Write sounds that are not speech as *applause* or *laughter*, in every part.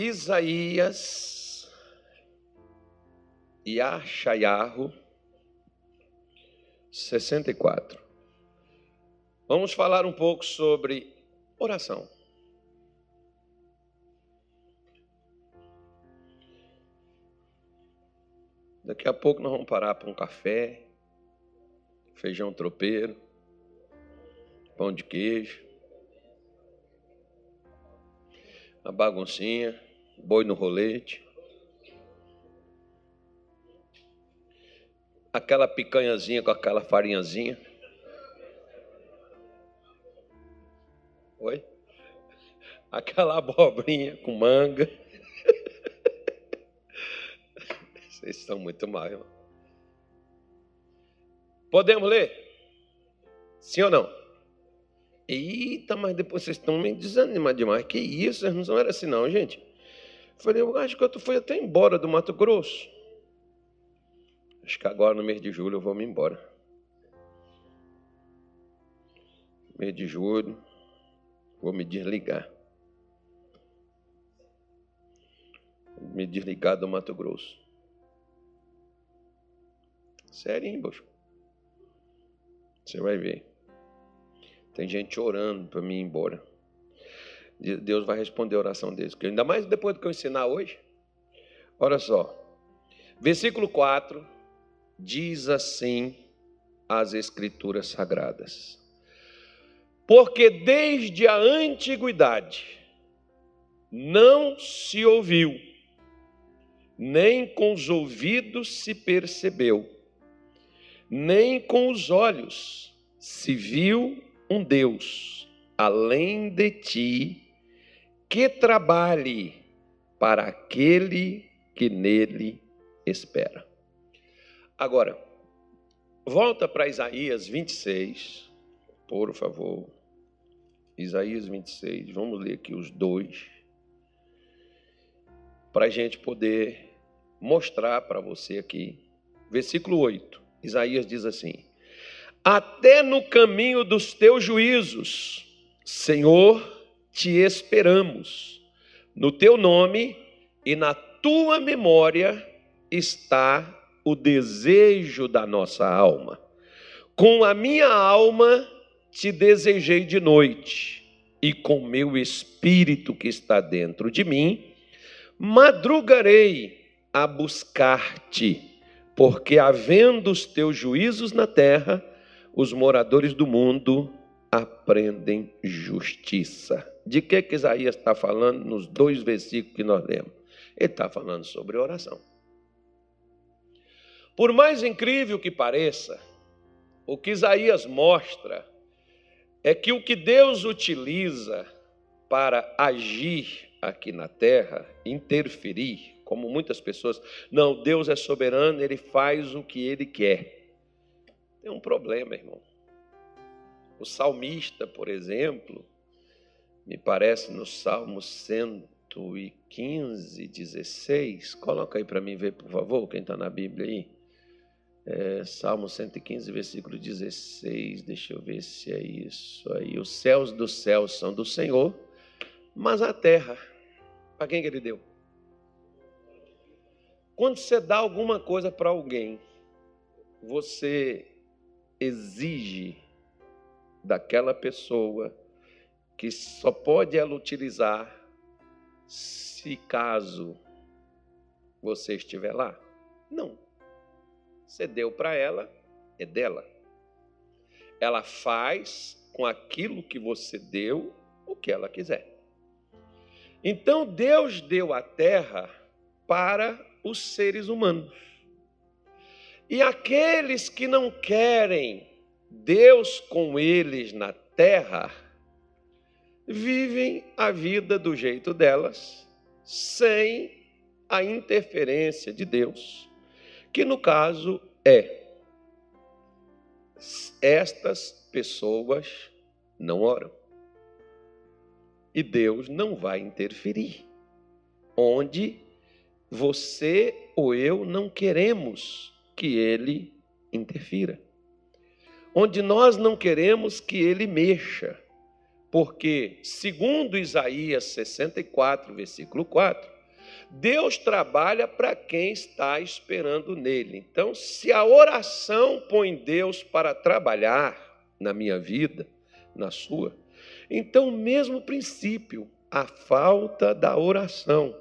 Isaías e Achaiarro 64. Vamos falar um pouco sobre oração. Daqui a pouco nós vamos parar para um café, feijão tropeiro, pão de queijo, uma baguncinha, boi no rolete, aquela picanhazinha com aquela farinhazinha. Oi? Aquela abobrinha com manga. *laughs* Vocês estão muito mal, irmão. Podemos ler? Sim ou não? Eita, mas depois vocês estão me desanimando demais. Que isso? Não eram assim, não, gente. Falei, eu acho que eu fui até embora do Mato Grosso. Acho que agora, no mês de julho, eu vou me embora. Mês de julho, vou me desligar. Me desligar do Mato Grosso. Sério, hein, Bosco? Você vai ver. Tem gente orando para mim ir embora. Deus vai responder a oração deles. Ainda mais depois do que eu ensinar hoje. Olha só. Versículo 4 diz assim as Escrituras Sagradas. Porque desde a antiguidade não se ouviu, nem com os ouvidos se percebeu nem com os olhos se viu um Deus além de ti que trabalhe para aquele que nele espera. Agora, volta para Isaías 26, por favor. Isaías 26, vamos ler aqui os dois, para a gente poder mostrar para você aqui. Versículo 8. Isaías diz assim: Até no caminho dos teus juízos, Senhor, te esperamos. No teu nome e na tua memória está o desejo da nossa alma. Com a minha alma te desejei de noite, e com meu espírito que está dentro de mim, madrugarei a buscar-te porque havendo os teus juízos na terra, os moradores do mundo aprendem justiça. De que, que Isaías está falando nos dois versículos que nós lemos? Ele está falando sobre oração. Por mais incrível que pareça, o que Isaías mostra é que o que Deus utiliza para agir aqui na terra, interferir, como muitas pessoas. Não, Deus é soberano, ele faz o que ele quer. Tem um problema, irmão. O salmista, por exemplo, me parece no Salmo 115, 16. Coloca aí para mim ver, por favor, quem está na Bíblia aí. É, Salmo 115, versículo 16. Deixa eu ver se é isso aí. Os céus dos céus são do Senhor, mas a terra, para quem que ele deu? Quando você dá alguma coisa para alguém, você exige daquela pessoa que só pode ela utilizar se caso você estiver lá? Não. Você deu para ela, é dela. Ela faz com aquilo que você deu o que ela quiser. Então Deus deu a terra para os seres humanos. E aqueles que não querem Deus com eles na terra, vivem a vida do jeito delas, sem a interferência de Deus, que no caso é: estas pessoas não oram. E Deus não vai interferir. Onde você ou eu não queremos que ele interfira. Onde nós não queremos que ele mexa. Porque, segundo Isaías 64, versículo 4, Deus trabalha para quem está esperando nele. Então, se a oração põe Deus para trabalhar na minha vida, na sua, então o mesmo princípio, a falta da oração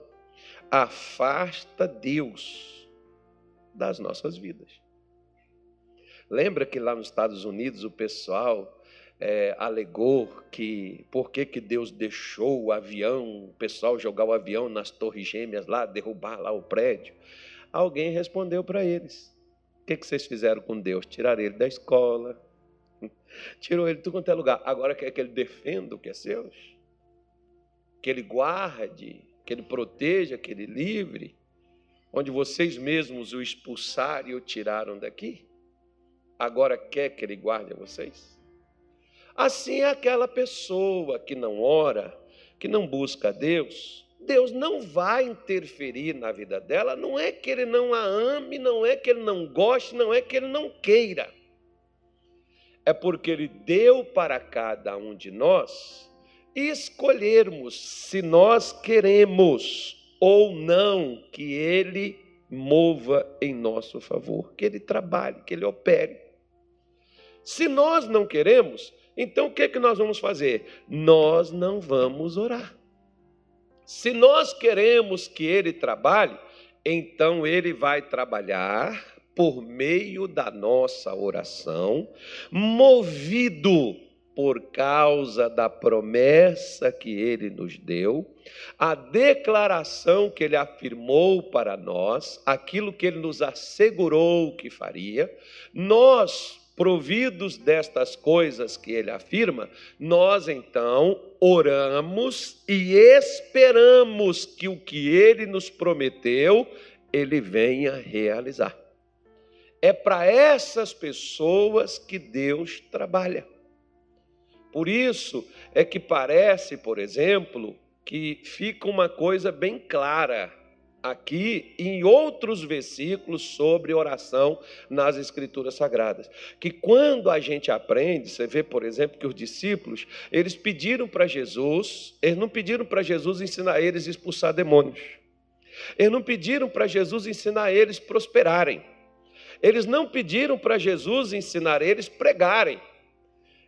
afasta Deus das nossas vidas. Lembra que lá nos Estados Unidos o pessoal é, alegou que por que, que Deus deixou o avião, o pessoal jogar o avião nas torres gêmeas lá, derrubar lá o prédio. Alguém respondeu para eles: O que, que vocês fizeram com Deus? Tiraram ele da escola, *laughs* tirou ele de tudo quanto é lugar. Agora quer que ele defenda o que é seu? Que ele guarde, que ele proteja, que ele livre, onde vocês mesmos o expulsaram e o tiraram daqui? Agora quer que ele guarde vocês? Assim é aquela pessoa que não ora, que não busca a Deus, Deus não vai interferir na vida dela, não é que ele não a ame, não é que ele não goste, não é que ele não queira. É porque ele deu para cada um de nós escolhermos se nós queremos ou não que ele mova em nosso favor, que ele trabalhe, que ele opere. Se nós não queremos, então o que, é que nós vamos fazer? Nós não vamos orar. Se nós queremos que ele trabalhe, então ele vai trabalhar por meio da nossa oração, movido por causa da promessa que ele nos deu, a declaração que ele afirmou para nós, aquilo que ele nos assegurou que faria, nós providos destas coisas que ele afirma, nós então oramos e esperamos que o que ele nos prometeu, ele venha realizar. É para essas pessoas que Deus trabalha. Por isso é que parece, por exemplo, que fica uma coisa bem clara aqui em outros versículos sobre oração nas Escrituras Sagradas. Que quando a gente aprende, você vê, por exemplo, que os discípulos, eles pediram para Jesus, eles não pediram para Jesus ensinar eles a expulsar demônios. Eles não pediram para Jesus ensinar eles prosperarem. Eles não pediram para Jesus ensinar eles pregarem.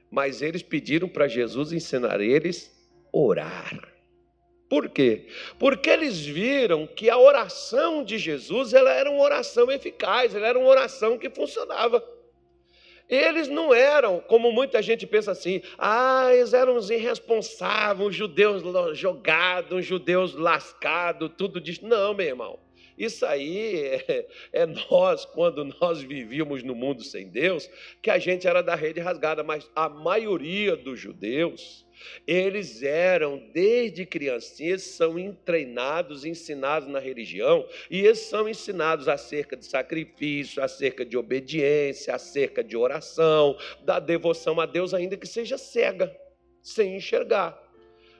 Mas eles pediram para Jesus ensinar eles orar. Por quê? Porque eles viram que a oração de Jesus ela era uma oração eficaz, ela era uma oração que funcionava. Eles não eram, como muita gente pensa assim, ah, eles eram os irresponsáveis, os judeus jogados, os judeus lascados, tudo disso. Não, meu irmão. Isso aí é, *laughs* é, nós, quando nós vivíamos no mundo sem Deus, que a gente era da rede rasgada, mas a maioria dos judeus, eles eram, desde criancinhas, são treinados, ensinados na religião, e eles são ensinados acerca de sacrifício, acerca de obediência, acerca de oração, da devoção a Deus, ainda que seja cega, sem enxergar.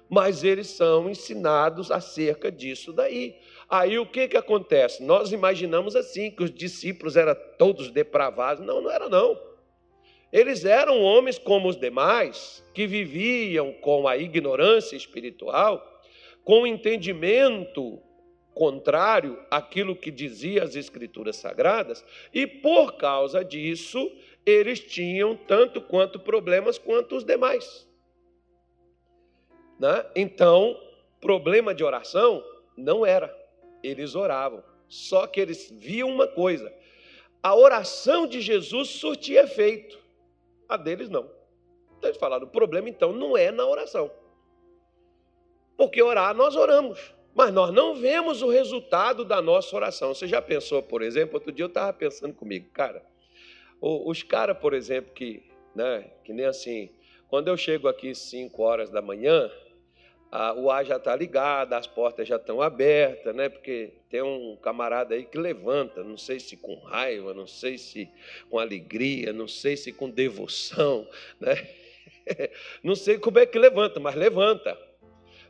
Mas eles são ensinados acerca disso daí. Aí o que, que acontece? Nós imaginamos assim, que os discípulos eram todos depravados. Não, não era não. Eles eram homens como os demais, que viviam com a ignorância espiritual, com o entendimento contrário àquilo que dizia as Escrituras Sagradas, e por causa disso, eles tinham tanto quanto problemas quanto os demais. Né? Então, problema de oração não era, eles oravam, só que eles viam uma coisa: a oração de Jesus surtia efeito. A deles não. Então eles falaram: o problema então não é na oração. Porque orar, nós oramos, mas nós não vemos o resultado da nossa oração. Você já pensou, por exemplo, outro dia eu estava pensando comigo, cara, os caras, por exemplo, que, né, que nem assim, quando eu chego aqui 5 horas da manhã, o ar já está ligado, as portas já estão abertas, né? Porque tem um camarada aí que levanta, não sei se com raiva, não sei se com alegria, não sei se com devoção, né? *laughs* Não sei como é que levanta, mas levanta.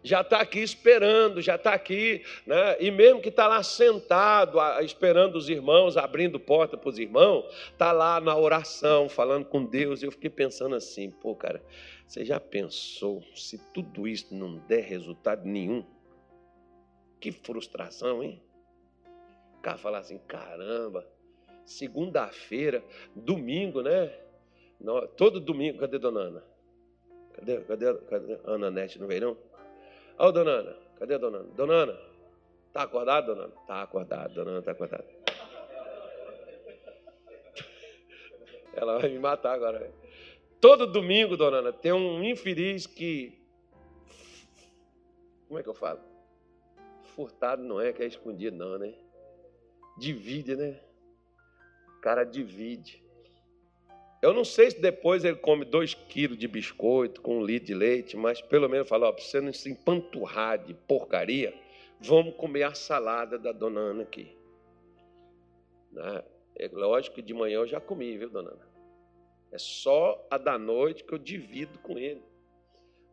já está aqui esperando, já está aqui, né? e mesmo que está lá sentado, esperando os irmãos, abrindo porta para os irmãos, está lá na oração, falando com Deus. E eu fiquei pensando assim, pô, cara, você já pensou se tudo isso não der resultado nenhum? Que frustração, hein? O cara falar assim, caramba, segunda-feira, domingo, né? Todo domingo, cadê Dona Ana? Cadê, cadê, cadê Ana Nete? Não veio, não? Ô, Dona Ana, cadê a Dona Ana? Dona Ana, tá acordada, Dona Ana? Tá acordada, Dona Ana tá acordada. *laughs* Ela vai me matar agora. Todo domingo, Dona Ana, tem um infeliz que... Como é que eu falo? Furtado não é, que é escondido não, né? Divide, né? O cara divide. Eu não sei se depois ele come dois quilos de biscoito com um litro de leite, mas pelo menos fala, ó, para você não se empanturrar de porcaria, vamos comer a salada da dona Ana aqui. Né? É lógico que de manhã eu já comi, viu, dona Ana? É só a da noite que eu divido com ele.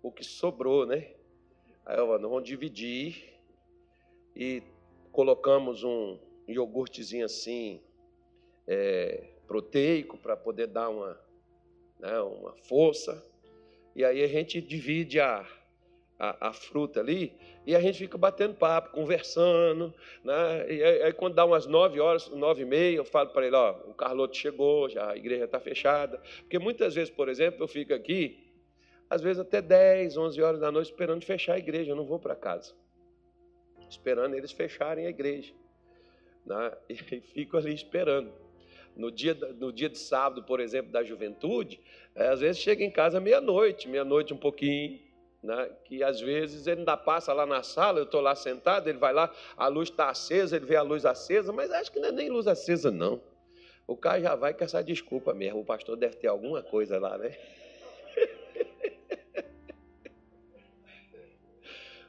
O que sobrou, né? Aí ó, nós vamos dividir e colocamos um iogurtezinho assim, é, proteico para poder dar uma, né, uma força. E aí a gente divide a, a, a, fruta ali e a gente fica batendo papo, conversando. Né? E aí, aí quando dá umas nove horas, nove e meia, eu falo para ele, ó, o Carloto chegou, já a igreja está fechada. Porque muitas vezes, por exemplo, eu fico aqui, às vezes até dez, onze horas da noite, esperando fechar a igreja, eu não vou para casa. Esperando eles fecharem a igreja. Né? *laughs* E fico ali esperando. No dia, no dia de sábado, por exemplo, da juventude, é, às vezes chega em casa meia-noite, meia-noite um pouquinho, né? que às vezes ele ainda passa lá na sala, eu estou lá sentado, ele vai lá, a luz está acesa, ele vê a luz acesa, mas acho que não é nem luz acesa, não. O cara já vai com essa desculpa mesmo, o pastor deve ter alguma coisa lá, né? *laughs*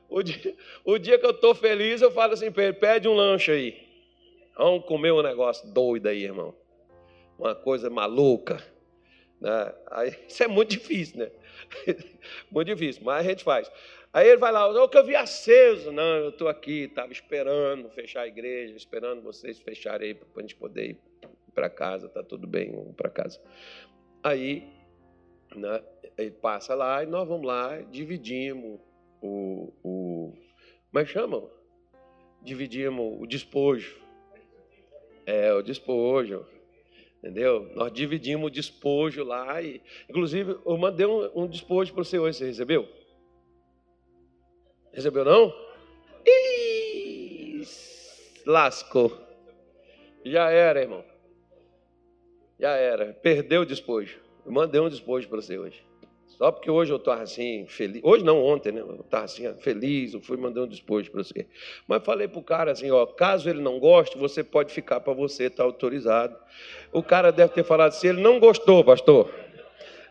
o, dia, o dia que eu estou feliz, eu falo assim para ele, pede um lanche aí. Vamos comer um negócio doido aí, irmão uma coisa maluca. Né? Aí, *laughs* isso é muito difícil, né? *laughs* muito difícil, mas a gente faz. Aí ele vai lá, o que eu vi aceso. Não, eu estou aqui, estava esperando fechar a igreja, esperando vocês fecharem para a gente poder ir para casa, está tudo bem, vamos para casa. Aí né, ele passa lá e nós vamos lá, dividimos o. o como é que chama? Dividimos o despojo. É, o despojo. Entendeu? Nós dividimos o despojo lá. E, inclusive, eu mandei um, um despojo para você hoje. Você recebeu? Recebeu não? Ih, lascou. Já era, irmão. Já era. Perdeu o despojo. Eu mandei um despojo para você hoje. Só porque hoje eu estava assim, feliz. Hoje não, ontem, né? Eu estava assim, feliz, eu fui mandar um despojo para você. Mas falei para o cara assim, ó, caso ele não goste, você pode ficar para você, está autorizado. O cara deve ter falado assim, ele não gostou, pastor.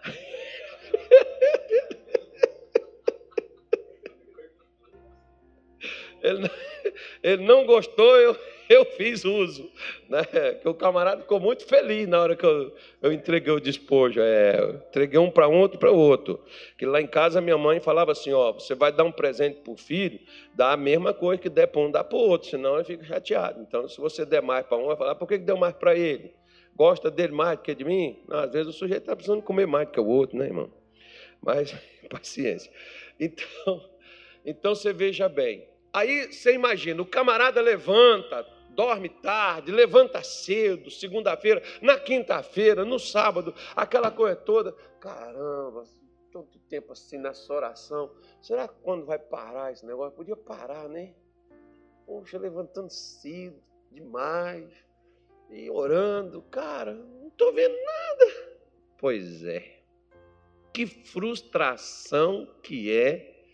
*laughs* ele, não, ele não gostou, eu *laughs* eu fiz uso. Né? Que o camarada ficou muito feliz na hora que eu, eu entreguei o despojo. É, entreguei um para um, outro para o outro. Que lá em casa minha mãe falava assim: ó, você vai dar um presente para o filho, dá a mesma coisa que der para um, dá para o outro, senão ele fica chateado. Então, se você der mais para um, vai falar: por que deu mais para ele? Gosta dele mais do que de mim? Não, às vezes o sujeito está precisando comer mais do que o outro, né, irmão? Mas, *laughs* paciência. Então, então você veja bem. Aí você imagina, o camarada levanta, dorme tarde, levanta cedo, segunda-feira, na quinta-feira, no sábado, aquela coisa toda. Caramba, tanto tempo assim nessa oração. Será que quando vai parar esse negócio? Podia parar, né? Poxa, levantando cedo demais e orando. Cara, não estou vendo nada. Pois é. Que frustração que é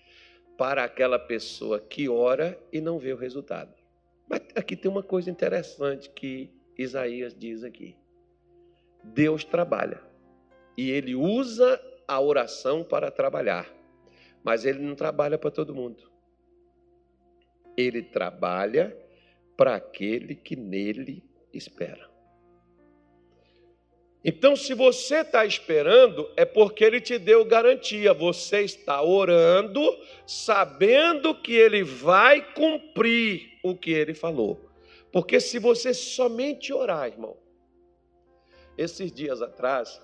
para aquela pessoa que ora e não vê o resultado. Mas aqui tem uma coisa interessante que Isaías diz aqui. Deus trabalha e ele usa a oração para trabalhar, mas ele não trabalha para todo mundo. Ele trabalha para aquele que nele espera. Então, se você está esperando, é porque ele te deu garantia. Você está orando, sabendo que ele vai cumprir o que ele falou. Porque se você somente orar, irmão, esses dias atrás,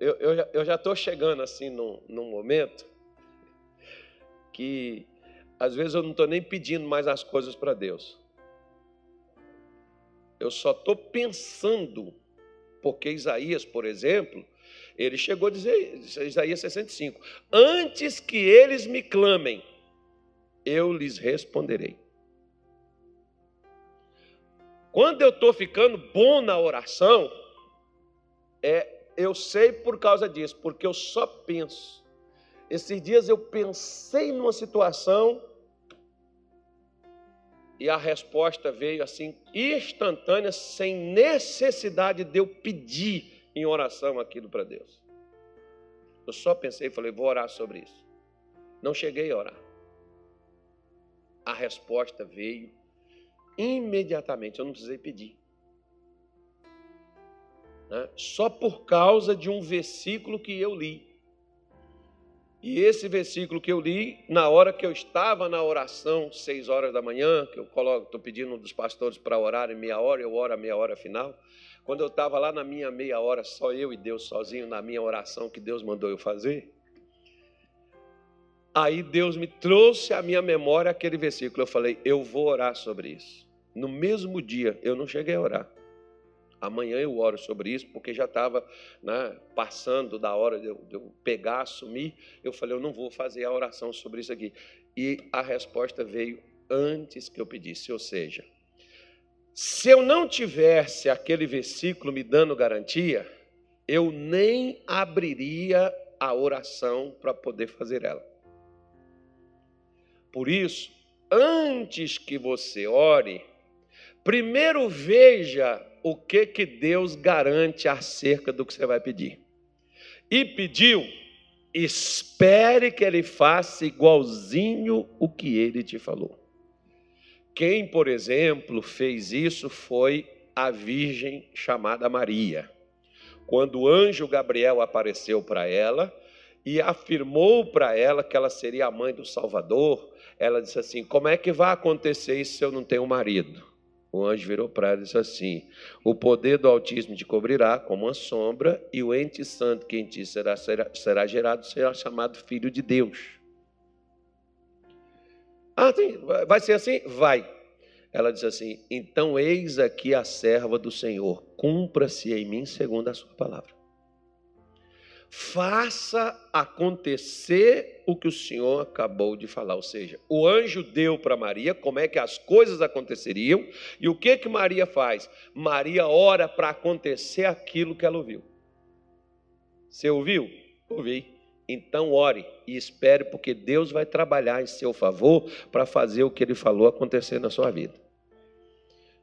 eu, *laughs* eu, eu já estou chegando assim num, num momento que às vezes eu não estou nem pedindo mais as coisas para Deus. Eu só estou pensando porque Isaías, por exemplo, ele chegou a dizer, Isaías 65, antes que eles me clamem, eu lhes responderei. Quando eu estou ficando bom na oração, é, eu sei por causa disso, porque eu só penso. Esses dias eu pensei numa situação e a resposta veio assim, instantânea, sem necessidade de eu pedir em oração aquilo para Deus. Eu só pensei e falei, vou orar sobre isso. Não cheguei a orar. A resposta veio imediatamente, eu não precisei pedir. Né? Só por causa de um versículo que eu li. E esse versículo que eu li, na hora que eu estava na oração, seis horas da manhã, que eu coloco, estou pedindo um dos pastores para orar em meia hora, eu oro a meia hora final. Quando eu estava lá na minha meia hora, só eu e Deus sozinho, na minha oração que Deus mandou eu fazer, aí Deus me trouxe à minha memória aquele versículo. Eu falei, eu vou orar sobre isso. No mesmo dia, eu não cheguei a orar. Amanhã eu oro sobre isso, porque já estava né, passando da hora de eu, de eu, pegar, assumir. Eu falei, eu não vou fazer a oração sobre isso aqui. E a resposta veio antes que eu pedisse. Ou seja, se eu não tivesse aquele versículo me dando garantia, eu nem abriria a oração para poder fazer ela. Por isso, antes que você ore, primeiro veja o que que Deus garante acerca do que você vai pedir. E pediu, espere que ele faça igualzinho o que ele te falou. Quem, por exemplo, fez isso foi a virgem chamada Maria. Quando o anjo Gabriel apareceu para ela e afirmou para ela que ela seria a mãe do Salvador, ela disse assim: Como é que vai acontecer isso se eu não tenho marido? O anjo virou para ela e disse assim: O poder do Altíssimo te cobrirá como uma sombra, e o ente santo que em ti será, será, será gerado será chamado Filho de Deus. Ah, vai ser assim? Vai. Ela disse assim: Então eis aqui a serva do Senhor, cumpra-se em mim segundo a sua palavra faça acontecer o que o Senhor acabou de falar. Ou seja, o anjo deu para Maria como é que as coisas aconteceriam e o que que Maria faz? Maria ora para acontecer aquilo que ela ouviu. Você ouviu? Ouvi. Então ore e espere, porque Deus vai trabalhar em seu favor para fazer o que ele falou acontecer na sua vida.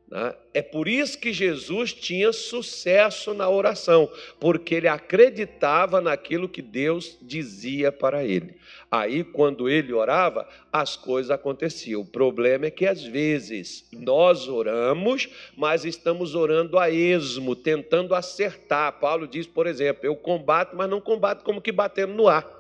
Né? É por isso que Jesus tinha sucesso na oração, porque ele acreditava naquilo que Deus dizia para ele. Aí, quando ele orava, as coisas aconteciam. O problema é que às vezes nós oramos, mas estamos orando a esmo, tentando acertar. Paulo diz, por exemplo, eu combato, mas não combato como que batendo no ar.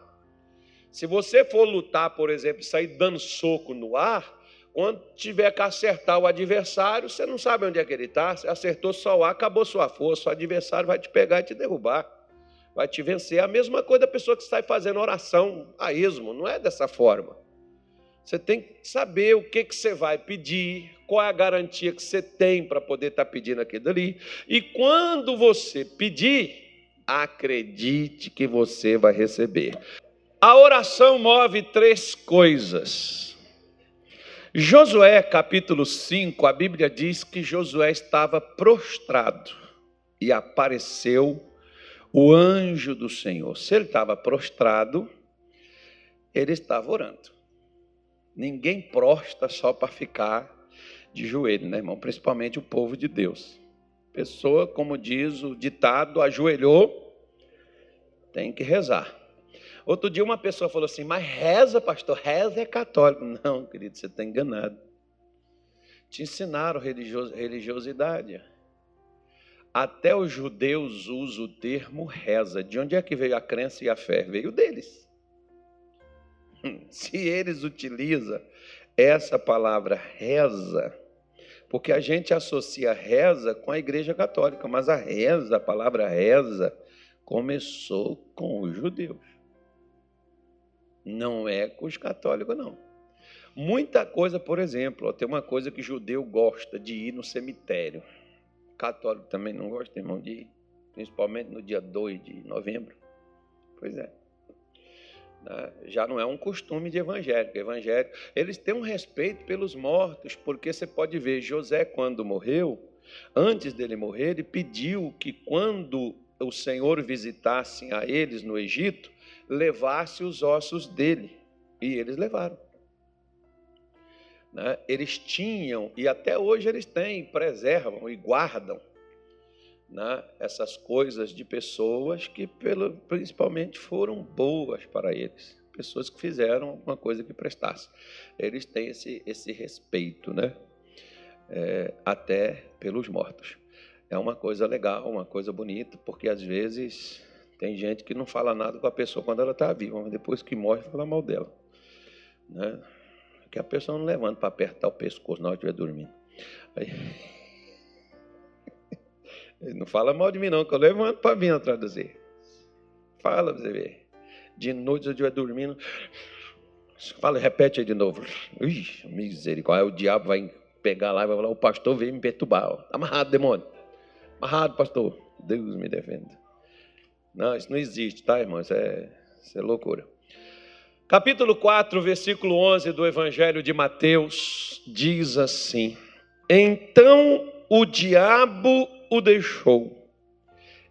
Se você for lutar, por exemplo, sair dando soco no ar, quando tiver que acertar o adversário, você não sabe onde é que ele está. Você acertou só o ar, acabou sua força. O adversário vai te pegar e te derrubar. Vai te vencer. É a mesma coisa da pessoa que está fazendo oração a esmo. Não é dessa forma. Você tem que saber o que, que você vai pedir, qual é a garantia que você tem para poder estar tá pedindo aquilo ali. E quando você pedir, acredite que você vai receber. A oração move três coisas Josué capítulo 5, a Bíblia diz que Josué estava prostrado e apareceu o anjo do Senhor. Se ele estava prostrado, ele estava orando. Ninguém prosta só para ficar de joelho, né, irmão? Principalmente o povo de Deus. Pessoa, como diz o ditado, ajoelhou, tem que rezar. Outro dia uma pessoa falou assim, mas reza, pastor, reza é católico. Não, querido, você está enganado. Te ensinaram religiosidade. até os judeus usam o termo reza. De onde é que veio a crença e a fé? Veio deles. Se eles utilizam essa palavra reza, porque a gente associa reza com a Igreja Católica, mas a reza, a palavra reza, começou com os judeus. Não é com os católicos, não. Muita coisa, por exemplo, ó, tem uma coisa que judeu gosta de ir no cemitério. Católico também não gosta, irmão, de ir, principalmente no dia 2 de novembro. Pois é. Né? Já não é um costume de evangélico. Evangélico, eles têm um respeito pelos mortos, porque você pode ver, José, quando morreu, antes dele morrer, ele pediu que quando o Senhor visitasse a eles no Egito, levasse os ossos dele. E eles levaram. Né? Eles tinham, e até hoje eles têm, preservam e guardam né? essas coisas de pessoas que, pelo, principalmente, foram boas para eles. Pessoas que fizeram alguma coisa que prestasse. Eles têm esse, esse respeito, né? É, até pelos mortos. É uma coisa legal, uma coisa bonita, porque às vezes tem gente que não fala nada com a pessoa quando ela está viva, mas depois que morre, fala mal dela. Né? Que a pessoa não levanta para apertar o pescoço na hora que estiver dormindo. Aí... *laughs* Não fala mal de mim, não, que eu levanto para vir atrás de você. Fala para você ver. De noite, se eu estiver dormindo, fala, repete aí de novo. Ixi, misericórdia. Aí o diabo vai pegar lá e vai falar: o pastor veio me perturbar. Está amarrado, demônio. Amarrado, pastor. Deus me defenda. Não, isso não existe, tá, irmão? Isso é, isso é loucura. Capítulo 4, versículo 11 do Evangelho de Mateus diz assim: Então o diabo o deixou,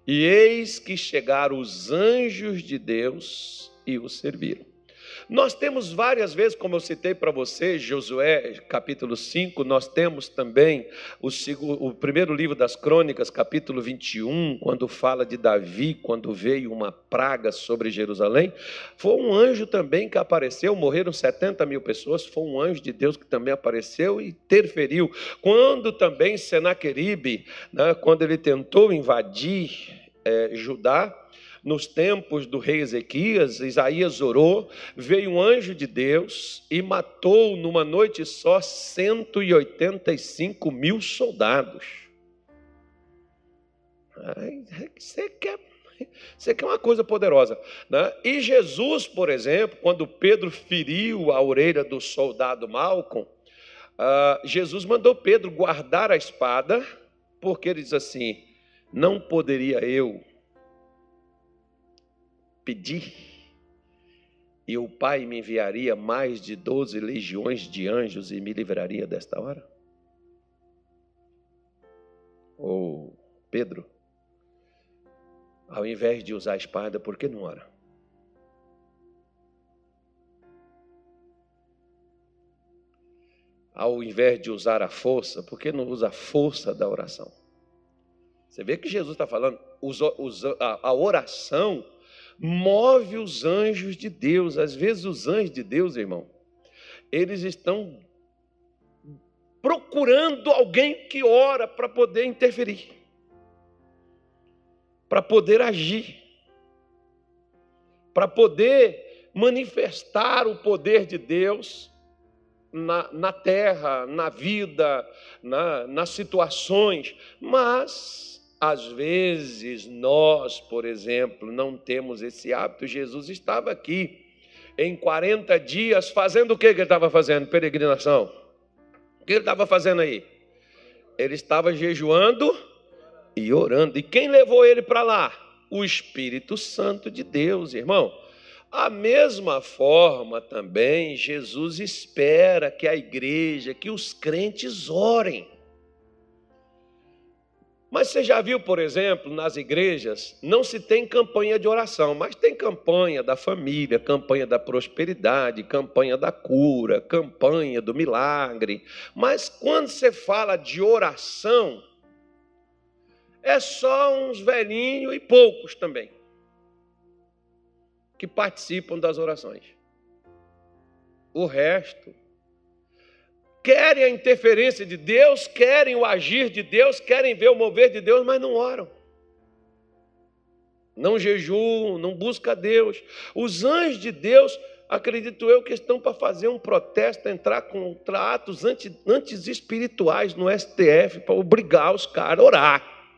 e eis que chegaram os anjos de Deus e o serviram. Nós temos várias vezes, como eu citei para você, Josué capítulo 5, nós temos também o, o, primeiro livro das crônicas, capítulo 21, quando fala de Davi, quando veio uma praga sobre Jerusalém. Foi um anjo também que apareceu, morreram 70 mil pessoas, foi um anjo de Deus que também apareceu e interferiu. Quando também Senaqueribe, né, quando ele tentou invadir é, Judá, nos tempos do rei Ezequias, Isaías orou, veio um anjo de Deus e matou numa noite só 185 mil soldados. Você quer, você quer uma coisa poderosa. Né? E Jesus, por exemplo, quando Pedro feriu a orelha do soldado Malcolm, uh, Jesus mandou Pedro guardar a espada, porque ele diz assim: Não poderia eu pedir, e o Pai me enviaria mais de doze legiões de anjos e me livraria desta hora? Ou Pedro, ao invés de usar a espada, por que não ora? Ao invés de usar a força, por que não usa a força da oração? Você vê que Jesus está falando, a oração move os anjos de Deus. Às vezes, os anjos de Deus, irmão, eles estão procurando alguém que ora para poder interferir, para poder agir, para poder manifestar o poder de Deus na, na terra, na vida, na, nas situações, mas às vezes nós, por exemplo, não temos esse hábito. Jesus estava aqui em 40 dias fazendo o que, que ele estava fazendo? Peregrinação. O que ele estava fazendo aí? Ele estava jejuando e orando. E quem levou ele para lá? O Espírito Santo de Deus, irmão. A mesma forma também, Jesus espera que a igreja, que os crentes orem. Mas você já viu, por exemplo, nas igrejas, não se tem campanha de oração, mas tem campanha da família, campanha da prosperidade, campanha da cura, campanha do milagre. Mas quando você fala de oração, é só uns velhinhos e poucos também que participam das orações. O resto querem a interferência de Deus, querem o agir de Deus, querem ver o mover de Deus, mas não oram. Não jejuam, não buscam a Deus. Os anjos de Deus, acredito eu, que estão para fazer um protesto, entrar contra atos anti, antes espirituais no STF, para obrigar os caras a orar.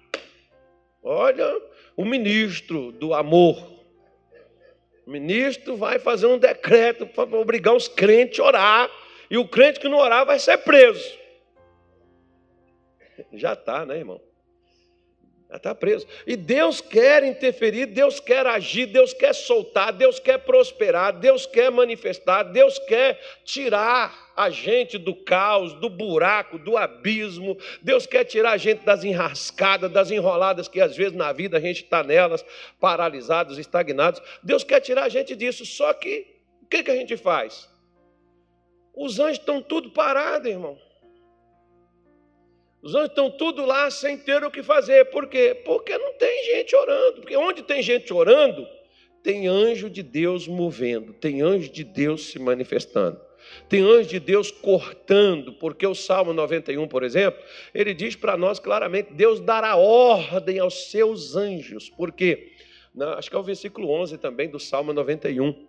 Olha, o ministro do amor, o ministro vai fazer um decreto para obrigar os crentes a orar, e o crente que não orar vai ser preso. Já está, né, irmão? Já está preso. E Deus quer interferir, Deus quer agir, Deus quer soltar, Deus quer prosperar, Deus quer manifestar, Deus quer tirar a gente do caos, do buraco, do abismo. Deus quer tirar a gente das enrascadas, das enroladas que às vezes na vida a gente está nelas, paralisados, estagnados. Deus quer tirar a gente disso. Só que o que, que a gente faz? Os anjos estão tudo parados, irmão. Os anjos estão tudo lá sem ter o que fazer. Por quê? Porque não tem gente orando. Porque onde tem gente orando, tem anjo de Deus movendo, tem anjo de Deus se manifestando. Tem anjo de Deus cortando, porque o Salmo 91, por exemplo, ele diz para nós claramente: Deus dará ordem aos seus anjos. Por quê? Acho que é o versículo 11 também do Salmo 91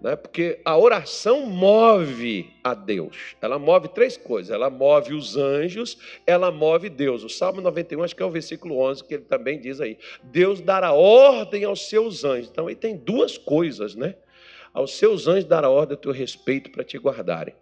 né? porque a oração move a Deus. Ela move três coisas: ela move os anjos, ela move Deus. O Salmo 91, acho que é o versículo 11, que ele também diz aí: Deus dará ordem aos seus anjos. Então, aí tem duas coisas, né? Aos seus anjos dará ordem a teu respeito para te guardarem.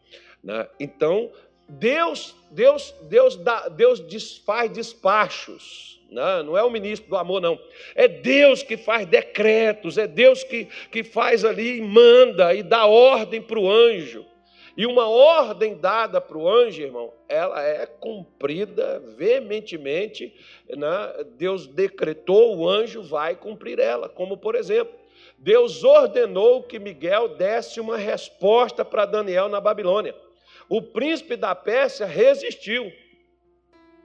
Né? Então, Deus, Deus, Deus, dá, Deus desfaz despachos. Não, não é o ministro do amor, não. É Deus que faz decretos, é Deus que, que faz ali e manda e dá ordem para o anjo. E uma ordem dada para o anjo, irmão, ela é cumprida veementemente. Né? Deus decretou, o anjo vai cumprir ela. Como, por exemplo, Deus ordenou que Miguel desse uma resposta para Daniel na Babilônia. O príncipe da Pérsia resistiu.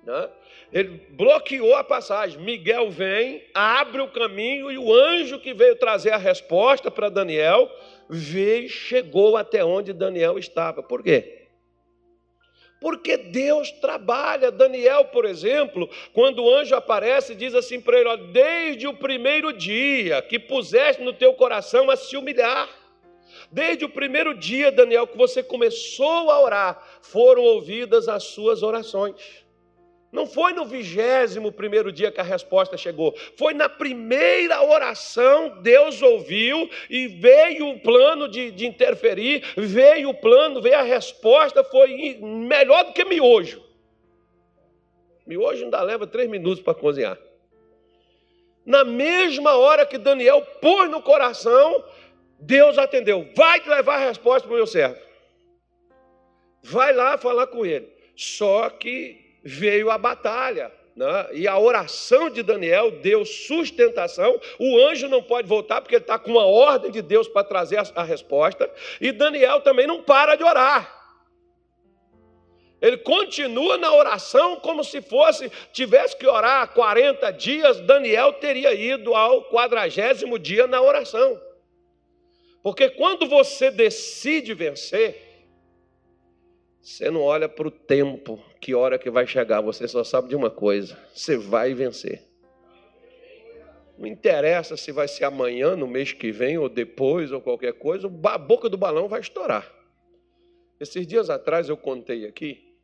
Né? Ele bloqueou a passagem. Miguel vem, abre o caminho e o anjo que veio trazer a resposta para Daniel veio, chegou até onde Daniel estava. Por quê? Porque Deus trabalha. Daniel, por exemplo, quando o anjo aparece, diz assim para ele: Desde o primeiro dia que puseste no teu coração a se humilhar, desde o primeiro dia, Daniel, que você começou a orar, foram ouvidas as suas orações. Não foi no vigésimo primeiro dia que a resposta chegou. Foi na primeira oração, Deus ouviu e veio o plano de, de interferir, veio o plano, veio a resposta, foi melhor do que miojo. Miojo ainda leva três minutos para cozinhar. Na mesma hora que Daniel pôs no coração, Deus atendeu. Vai levar a resposta para o meu servo. Vai lá falar com ele. Só que veio a batalha. Né? E a oração de Daniel deu sustentação. O anjo não pode voltar porque ele está com uma ordem de Deus para trazer a, resposta. E Daniel também não para de orar. Ele continua na oração como se fosse, tivesse que orar 40 dias, Daniel teria ido ao quadragésimo dia na oração. Porque quando você decide vencer, você não olha para o tempo, que hora que vai chegar, você só sabe de uma coisa: você vai vencer. Não interessa se vai ser amanhã, no mês que vem, ou depois, ou qualquer coisa, a boca do balão vai estourar. Esses dias atrás eu contei aqui,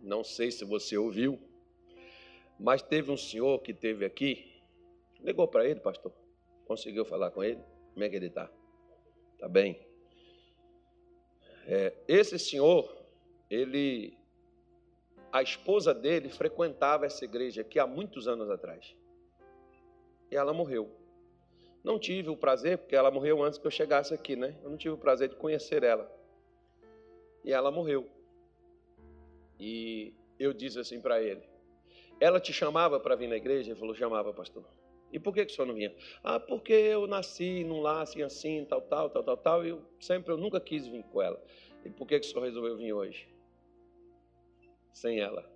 não sei se você ouviu, mas teve um senhor que teve aqui, ligou para ele, pastor, conseguiu falar com ele? Como é que ele está? Está bem? É, esse senhor, ele, a esposa dele frequentava essa igreja aqui há muitos anos atrás. E ela morreu. Não tive o prazer, porque ela morreu antes que eu chegasse aqui, né? Eu não tive o prazer de conhecer ela. E ela morreu. E eu disse assim para ele: Ela te chamava para vir na igreja? Ele falou: Chamava, pastor. E por que, que o senhor não vinha? Ah, porque eu nasci num lar assim, assim, tal, tal, tal, tal, tal, e eu sempre, eu nunca quis vir com ela. E por que, que o senhor resolveu vir hoje? Sem ela.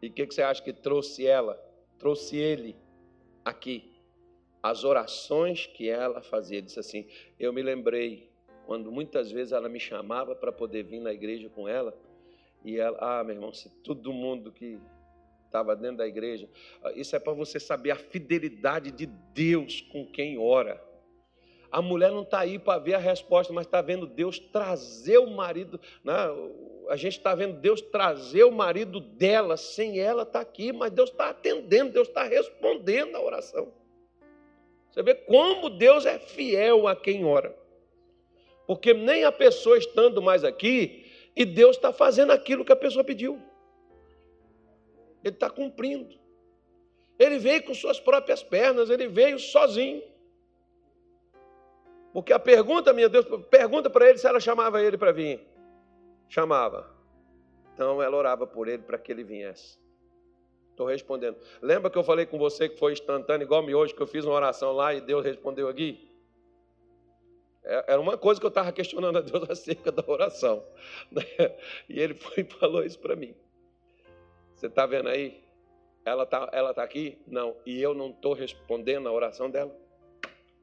E o que, que você acha que trouxe ela? Trouxe ele aqui. As orações que ela fazia. Disse assim: Eu me lembrei quando muitas vezes ela me chamava para poder vir na igreja com ela, e ela, ah, meu irmão, se todo mundo que estava dentro da igreja, ah, isso é para você saber a fidelidade de Deus com quem ora. A mulher não está aí para ver a resposta, mas está vendo Deus trazer o marido. Né? A gente está vendo Deus trazer o marido dela, sem ela estar tá aqui, mas Deus está atendendo, Deus está respondendo a oração. Você vê como Deus é fiel a quem ora. Porque nem a pessoa estando mais aqui, e Deus está fazendo aquilo que a pessoa pediu. Ele está cumprindo. Ele veio com suas próprias pernas, ele veio sozinho. Porque a pergunta, minha Deus, pergunta para ele se ela chamava ele para vir. Chamava. Então ela orava por ele para que ele viesse. Estou respondendo. Lembra que eu falei com você que foi instantâneo, igual me hoje, que eu fiz uma oração lá e Deus respondeu aqui? É, era uma coisa que eu estava questionando a Deus *laughs* acerca da oração. *laughs* E ele foi e falou isso para mim. Você está vendo aí? Ela está ela tá aqui? Não. E eu não estou respondendo a oração dela?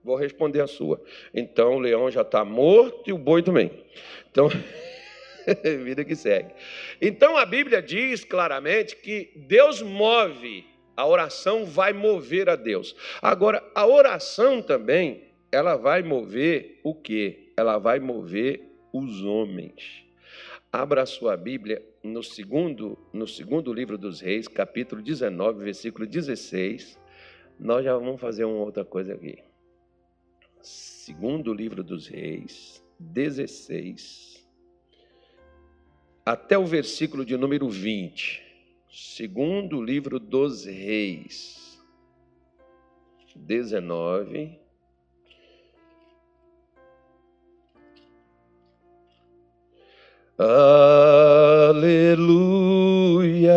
Vou responder a sua. Então o leão já está morto e o boi também. Então, *laughs* vida que segue. Então a Bíblia diz claramente que Deus move, a oração vai mover a Deus. Agora, a oração também, ela vai mover o quê? Ela vai mover os homens. Abra a sua Bíblia no segundo, no segundo livro dos Reis, capítulo 19, versículo 16. Nós já vamos fazer uma outra coisa aqui. Segundo livro dos Reis, 16, até o versículo de número 20. Segundo livro dos Reis, 19. Aleluia.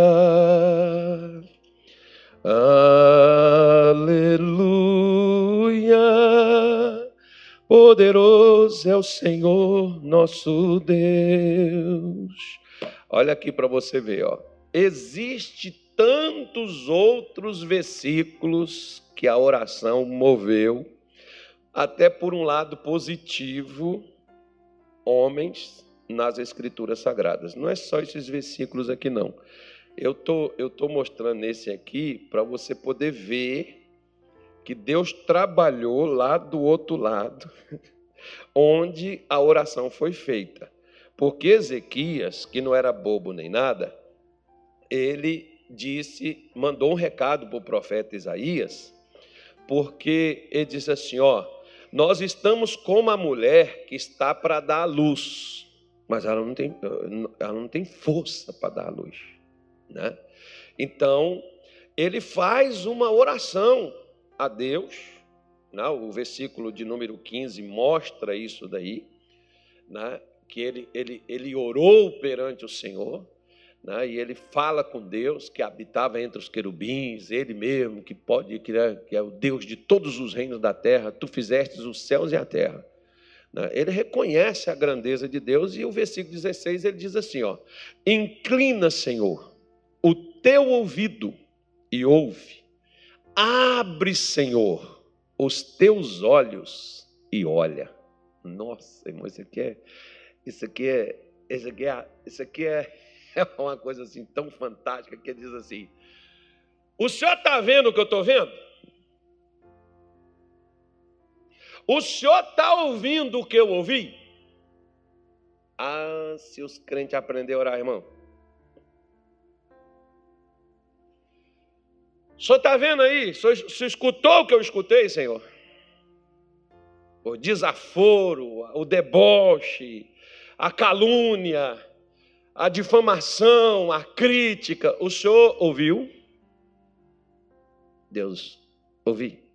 Poderoso é o Senhor nosso Deus. Olha aqui para você ver, ó. Existe tantos outros versículos que a oração moveu, até por um lado positivo, homens nas escrituras sagradas. Não é só esses versículos aqui não. Eu tô eu tô mostrando esse aqui para você poder ver que Deus trabalhou lá do outro lado, *laughs* onde a oração foi feita. Porque Ezequias, que não era bobo nem nada, ele disse, mandou um recado para o profeta Isaías, porque ele disse assim: ó, nós estamos como a mulher que está para dar a luz, mas ela não tem, ela não tem força para dar a luz, né? Então ele faz uma oração a Deus. Né? O versículo de número 15 mostra isso daí, né? que ele, ele, ele orou perante o Senhor, né? e ele fala com Deus que habitava entre os querubins, ele mesmo, que pode que é, que é o Deus de todos os reinos da terra, tu fizestes os céus e a terra. Né? Ele reconhece a grandeza de Deus, e o versículo 16 ele diz assim: ó, inclina, Senhor, o teu ouvido e ouve Abre, Senhor, os teus olhos e olha. Nossa, irmão, isso aqui é, isso aqui é, isso aqui é, isso aqui é, *laughs* é uma coisa assim tão fantástica que ele diz assim: O senhor está vendo o que eu estou vendo? O senhor está ouvindo o que eu ouvi? Ah, se os crentes aprenderem a orar, irmão. O senhor está vendo aí? O senhor, o senhor escutou o que eu escutei, Senhor? O desaforo, o deboche, a calúnia, a difamação, a crítica. O senhor ouviu? Deus ouvi.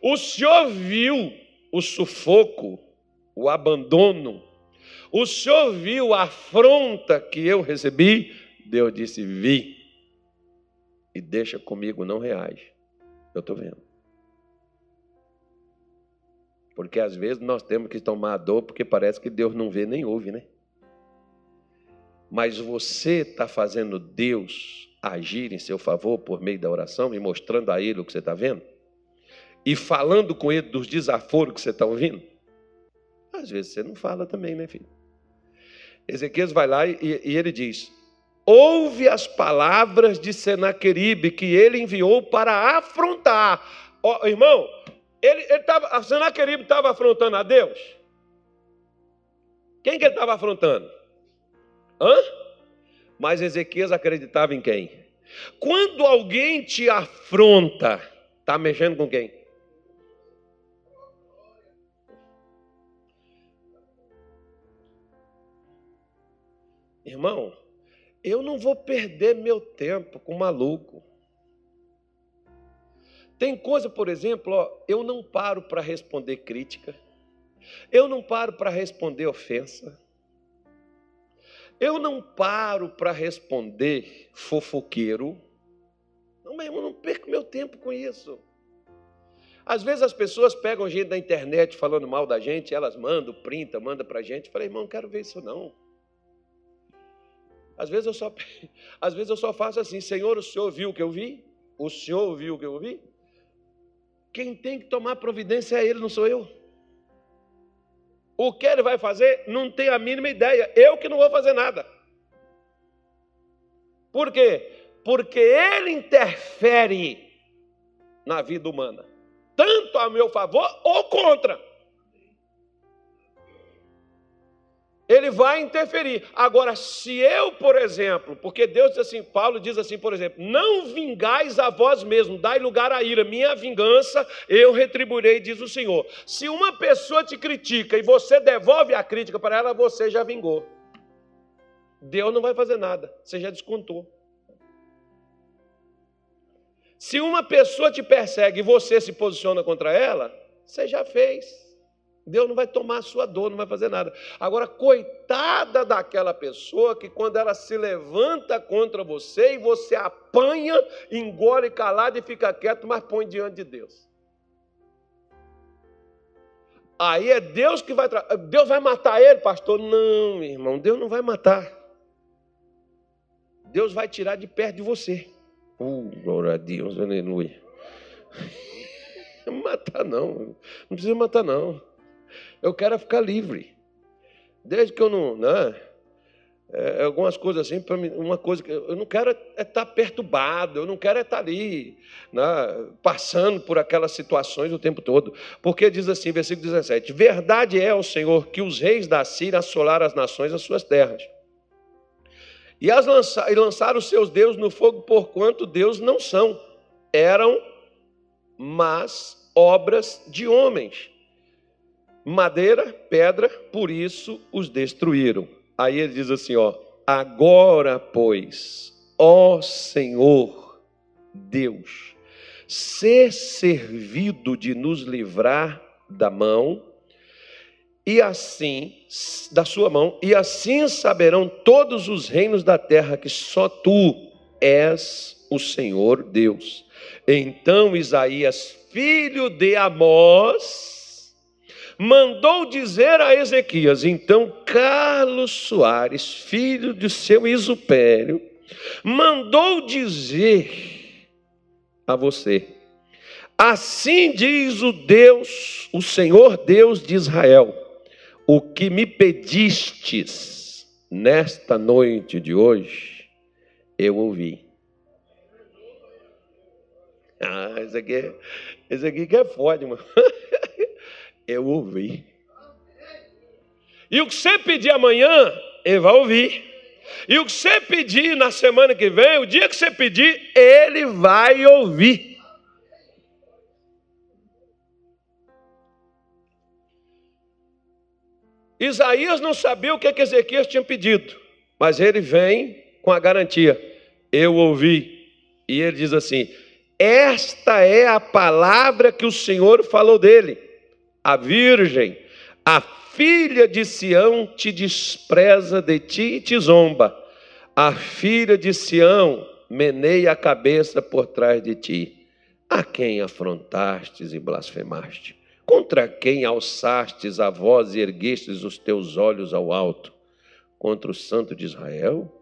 O senhor viu o sufoco, o abandono. O senhor viu a afronta que eu recebi? Deus disse: Vi e deixa comigo, não reage. Eu estou vendo. Porque às vezes nós temos que tomar a dor porque parece que Deus não vê nem ouve, né? Mas você está fazendo Deus agir em seu favor por meio da oração e mostrando a Ele o que você está vendo? E falando com Ele dos desaforos que você está ouvindo? Às vezes você não fala também, né, filho? Ezequias vai lá e, e ele diz: Ouve as palavras de Senaqueribe que ele enviou para afrontar. Oh, irmão, ele, ele tava, Senaqueribe estava afrontando a Deus? Quem que ele estava afrontando? Hã? Mas Ezequias acreditava em quem? Quando alguém te afronta, está mexendo com quem? Irmão, eu não vou perder meu tempo com maluco. Tem coisa, por exemplo, ó, eu não paro para responder crítica, eu não paro para responder ofensa, eu não paro para responder fofoqueiro. Não, meu irmão, não perco meu tempo com isso. Às vezes as pessoas pegam gente da internet falando mal da gente, elas mandam, printam, mandam para a gente. Falei, irmão, não quero ver isso não. Às vezes eu só, *laughs* às vezes eu só faço assim, Senhor, o Senhor viu o que eu vi? O Senhor viu o que eu vi? Quem tem que tomar providência é Ele, não sou eu. O que Ele vai fazer, não tem a mínima ideia. Eu que não vou fazer nada. Por quê? Porque Ele interfere na vida humana, tanto a meu favor ou contra. Ele vai interferir. Agora, se eu, por exemplo, porque Deus diz assim, Paulo diz assim, por exemplo, não vingais a vós mesmo, dai lugar à ira, minha vingança eu retribuirei, diz o Senhor. Se uma pessoa te critica e você devolve a crítica para ela, você já vingou. Deus não vai fazer nada, você já descontou. Se uma pessoa te persegue e você se posiciona contra ela, você já fez. Deus não vai tomar a sua dor, não vai fazer nada. Agora, coitada daquela pessoa que quando ela se levanta contra você e você apanha, engole calado e fica quieto, mas põe diante de Deus. Aí é Deus que vai. Deus vai matar ele, pastor? Não, irmão, Deus não vai matar. Deus vai tirar de perto de você. Uh, glória a Deus, aleluia. *laughs* Matar, não. Não precisa matar, não. Eu quero ficar livre. Desde que eu não. Né, é, algumas coisas assim, para mim, uma coisa que eu não quero é estar perturbado, eu não quero é estar ali, né, passando por aquelas situações o tempo todo. Porque diz assim, versículo 17: Verdade é, o Senhor, que os reis da Síria assolaram as nações as suas terras. E, as lança, e lançaram os seus deuses no fogo, porquanto Deus não são, eram mas obras de homens madeira, pedra, por isso os destruíram. Aí ele diz assim, ó: Agora, pois, ó Senhor Deus, ser servido de nos livrar da mão e assim da sua mão, e assim saberão todos os reinos da terra que só tu és o Senhor Deus. Então Isaías, filho de Amós, mandou dizer a Ezequias, então Carlos Soares, filho de seu Isupério, mandou dizer a você: Assim diz o Deus, o Senhor Deus de Israel, o que me pedistes nesta noite de hoje, eu ouvi. Ah, esse aqui, esse aqui que é forte, mano. *laughs* eu ouvi. E o que você pedir amanhã, ele vai ouvir. E o que você pedir na semana que vem, o dia que você pedir, ele vai ouvir. Isaías não sabia o que, que Ezequias tinha pedido, mas ele vem com a garantia: eu ouvi. E ele diz assim: Esta é a palavra que o Senhor falou dele a virgem, a filha de Sião te despreza de ti e te zomba. A filha de Sião meneia a cabeça por trás de ti. A quem afrontastes e blasfemaste? Contra quem alçastes a voz e erguestes os teus olhos ao alto? Contra o Santo de Israel?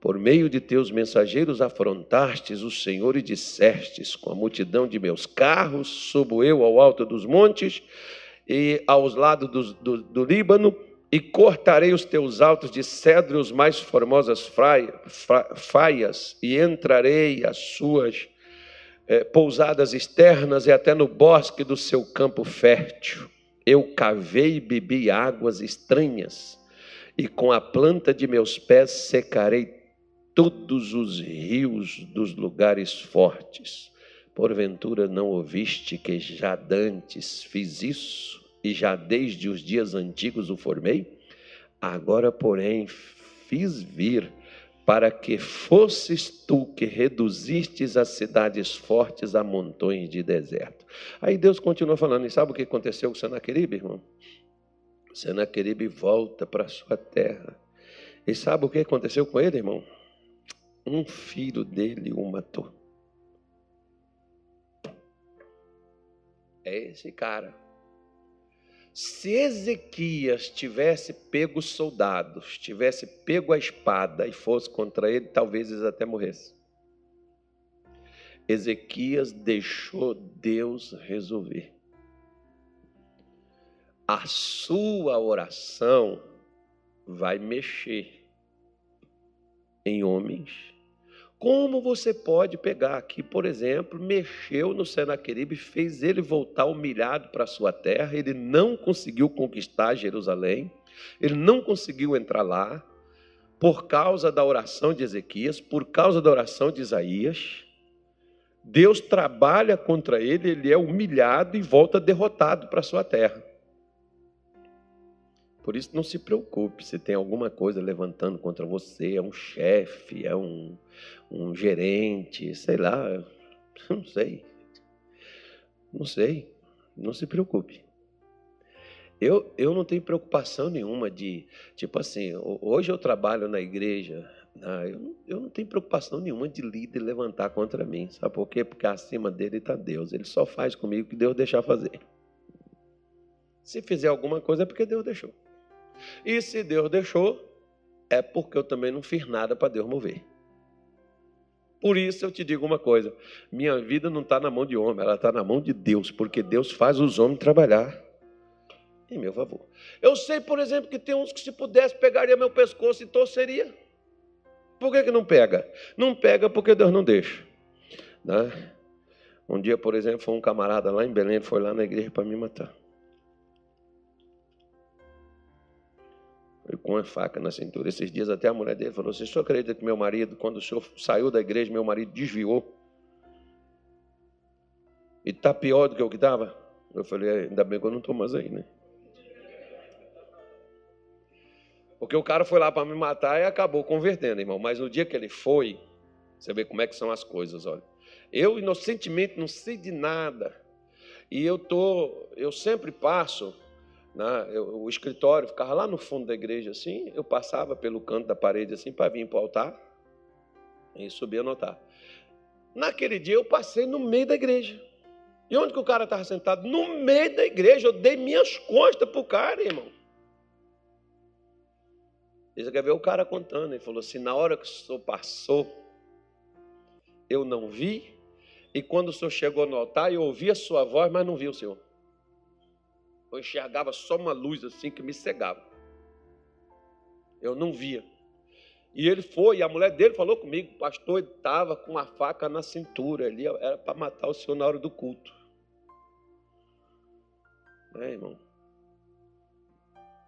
Por meio de teus mensageiros afrontastes o Senhor e dissestes: Com a multidão de meus carros subo eu ao alto dos montes e aos lados do, do, do Líbano, e cortarei os teus altos de cedro, os mais formosas faias, e entrarei as suas eh, pousadas externas e até no bosque do seu campo fértil. Eu cavei e bebi águas estranhas, e com a planta de meus pés secarei todos os rios dos lugares fortes. Porventura não ouviste que já dantes fiz isso e já desde os dias antigos o formei? Agora, porém, fiz vir para que fosses tu que reduzistes as cidades fortes a montões de deserto. Aí Deus continua falando, e sabe o que aconteceu com Senaqueribe, irmão? Senaqueribe volta para sua terra. E sabe o que aconteceu com ele, irmão? Um filho dele o matou. É esse cara. Se Ezequias tivesse pego os soldados, tivesse pego a espada e fosse contra ele, talvez eles até morressem. Ezequias deixou Deus resolver. A sua oração vai mexer em homens como você pode pegar aqui, por exemplo, mexeu no Senaqueribe, fez ele voltar humilhado para a sua terra, ele não conseguiu conquistar Jerusalém, ele não conseguiu entrar lá, por causa da oração de Ezequias, por causa da oração de Isaías. Deus trabalha contra ele, ele é humilhado e volta derrotado para a sua terra. Por isso, não se preocupe se tem alguma coisa levantando contra você, é um chefe, é um, um gerente, sei lá, *laughs* não sei. Não sei, não se preocupe. Eu, eu não tenho preocupação nenhuma de, tipo assim, hoje eu trabalho na igreja, né, eu, eu não tenho preocupação nenhuma de líder levantar contra mim, sabe por quê? Porque acima dele está Deus, ele só faz comigo o que Deus deixar fazer. Se fizer alguma coisa é porque Deus deixou. E se Deus deixou, é porque eu também não fiz nada para Deus mover. Por isso eu te digo uma coisa: minha vida não está na mão de homem, ela está na mão de Deus, porque Deus faz os homens trabalhar em meu favor. Eu sei, por exemplo, que tem uns que se pudesse pegaria meu pescoço e torceria. Por que, que não pega? Não pega porque Deus não deixa. Né? Um dia, por exemplo, foi um camarada lá em Belém, foi lá na igreja para me matar. Com a faca na cintura. Esses dias até a mulher dele falou: Você só acredita que meu marido, quando o senhor saiu da igreja, meu marido desviou? E está pior do que o que estava? Eu falei: é, Ainda bem que eu não estou mais aí, né? Porque o cara foi lá para me matar e acabou convertendo, irmão. Mas no dia que ele foi, você vê como é que são as coisas, olha. Eu inocentemente não sei de nada. E eu tô, eu sempre passo né? Eu, o escritório ficava lá no fundo da igreja, assim, eu passava pelo canto da parede, assim, para vir para o altar e subir a anotar. Naquele dia eu passei no meio da igreja. E onde que o cara estava sentado? No meio da igreja. Eu dei minhas costas para o cara, irmão. Você quer ver o cara contando. Ele falou assim: na hora que o senhor passou, eu não vi. E quando o senhor chegou no altar, eu ouvi a sua voz, mas não vi o senhor. Eu enxergava só uma luz assim que me cegava. Eu não via. E ele foi, e a mulher dele falou comigo, o pastor estava com uma faca na cintura, ali era para matar o senhor na hora do culto. É, irmão.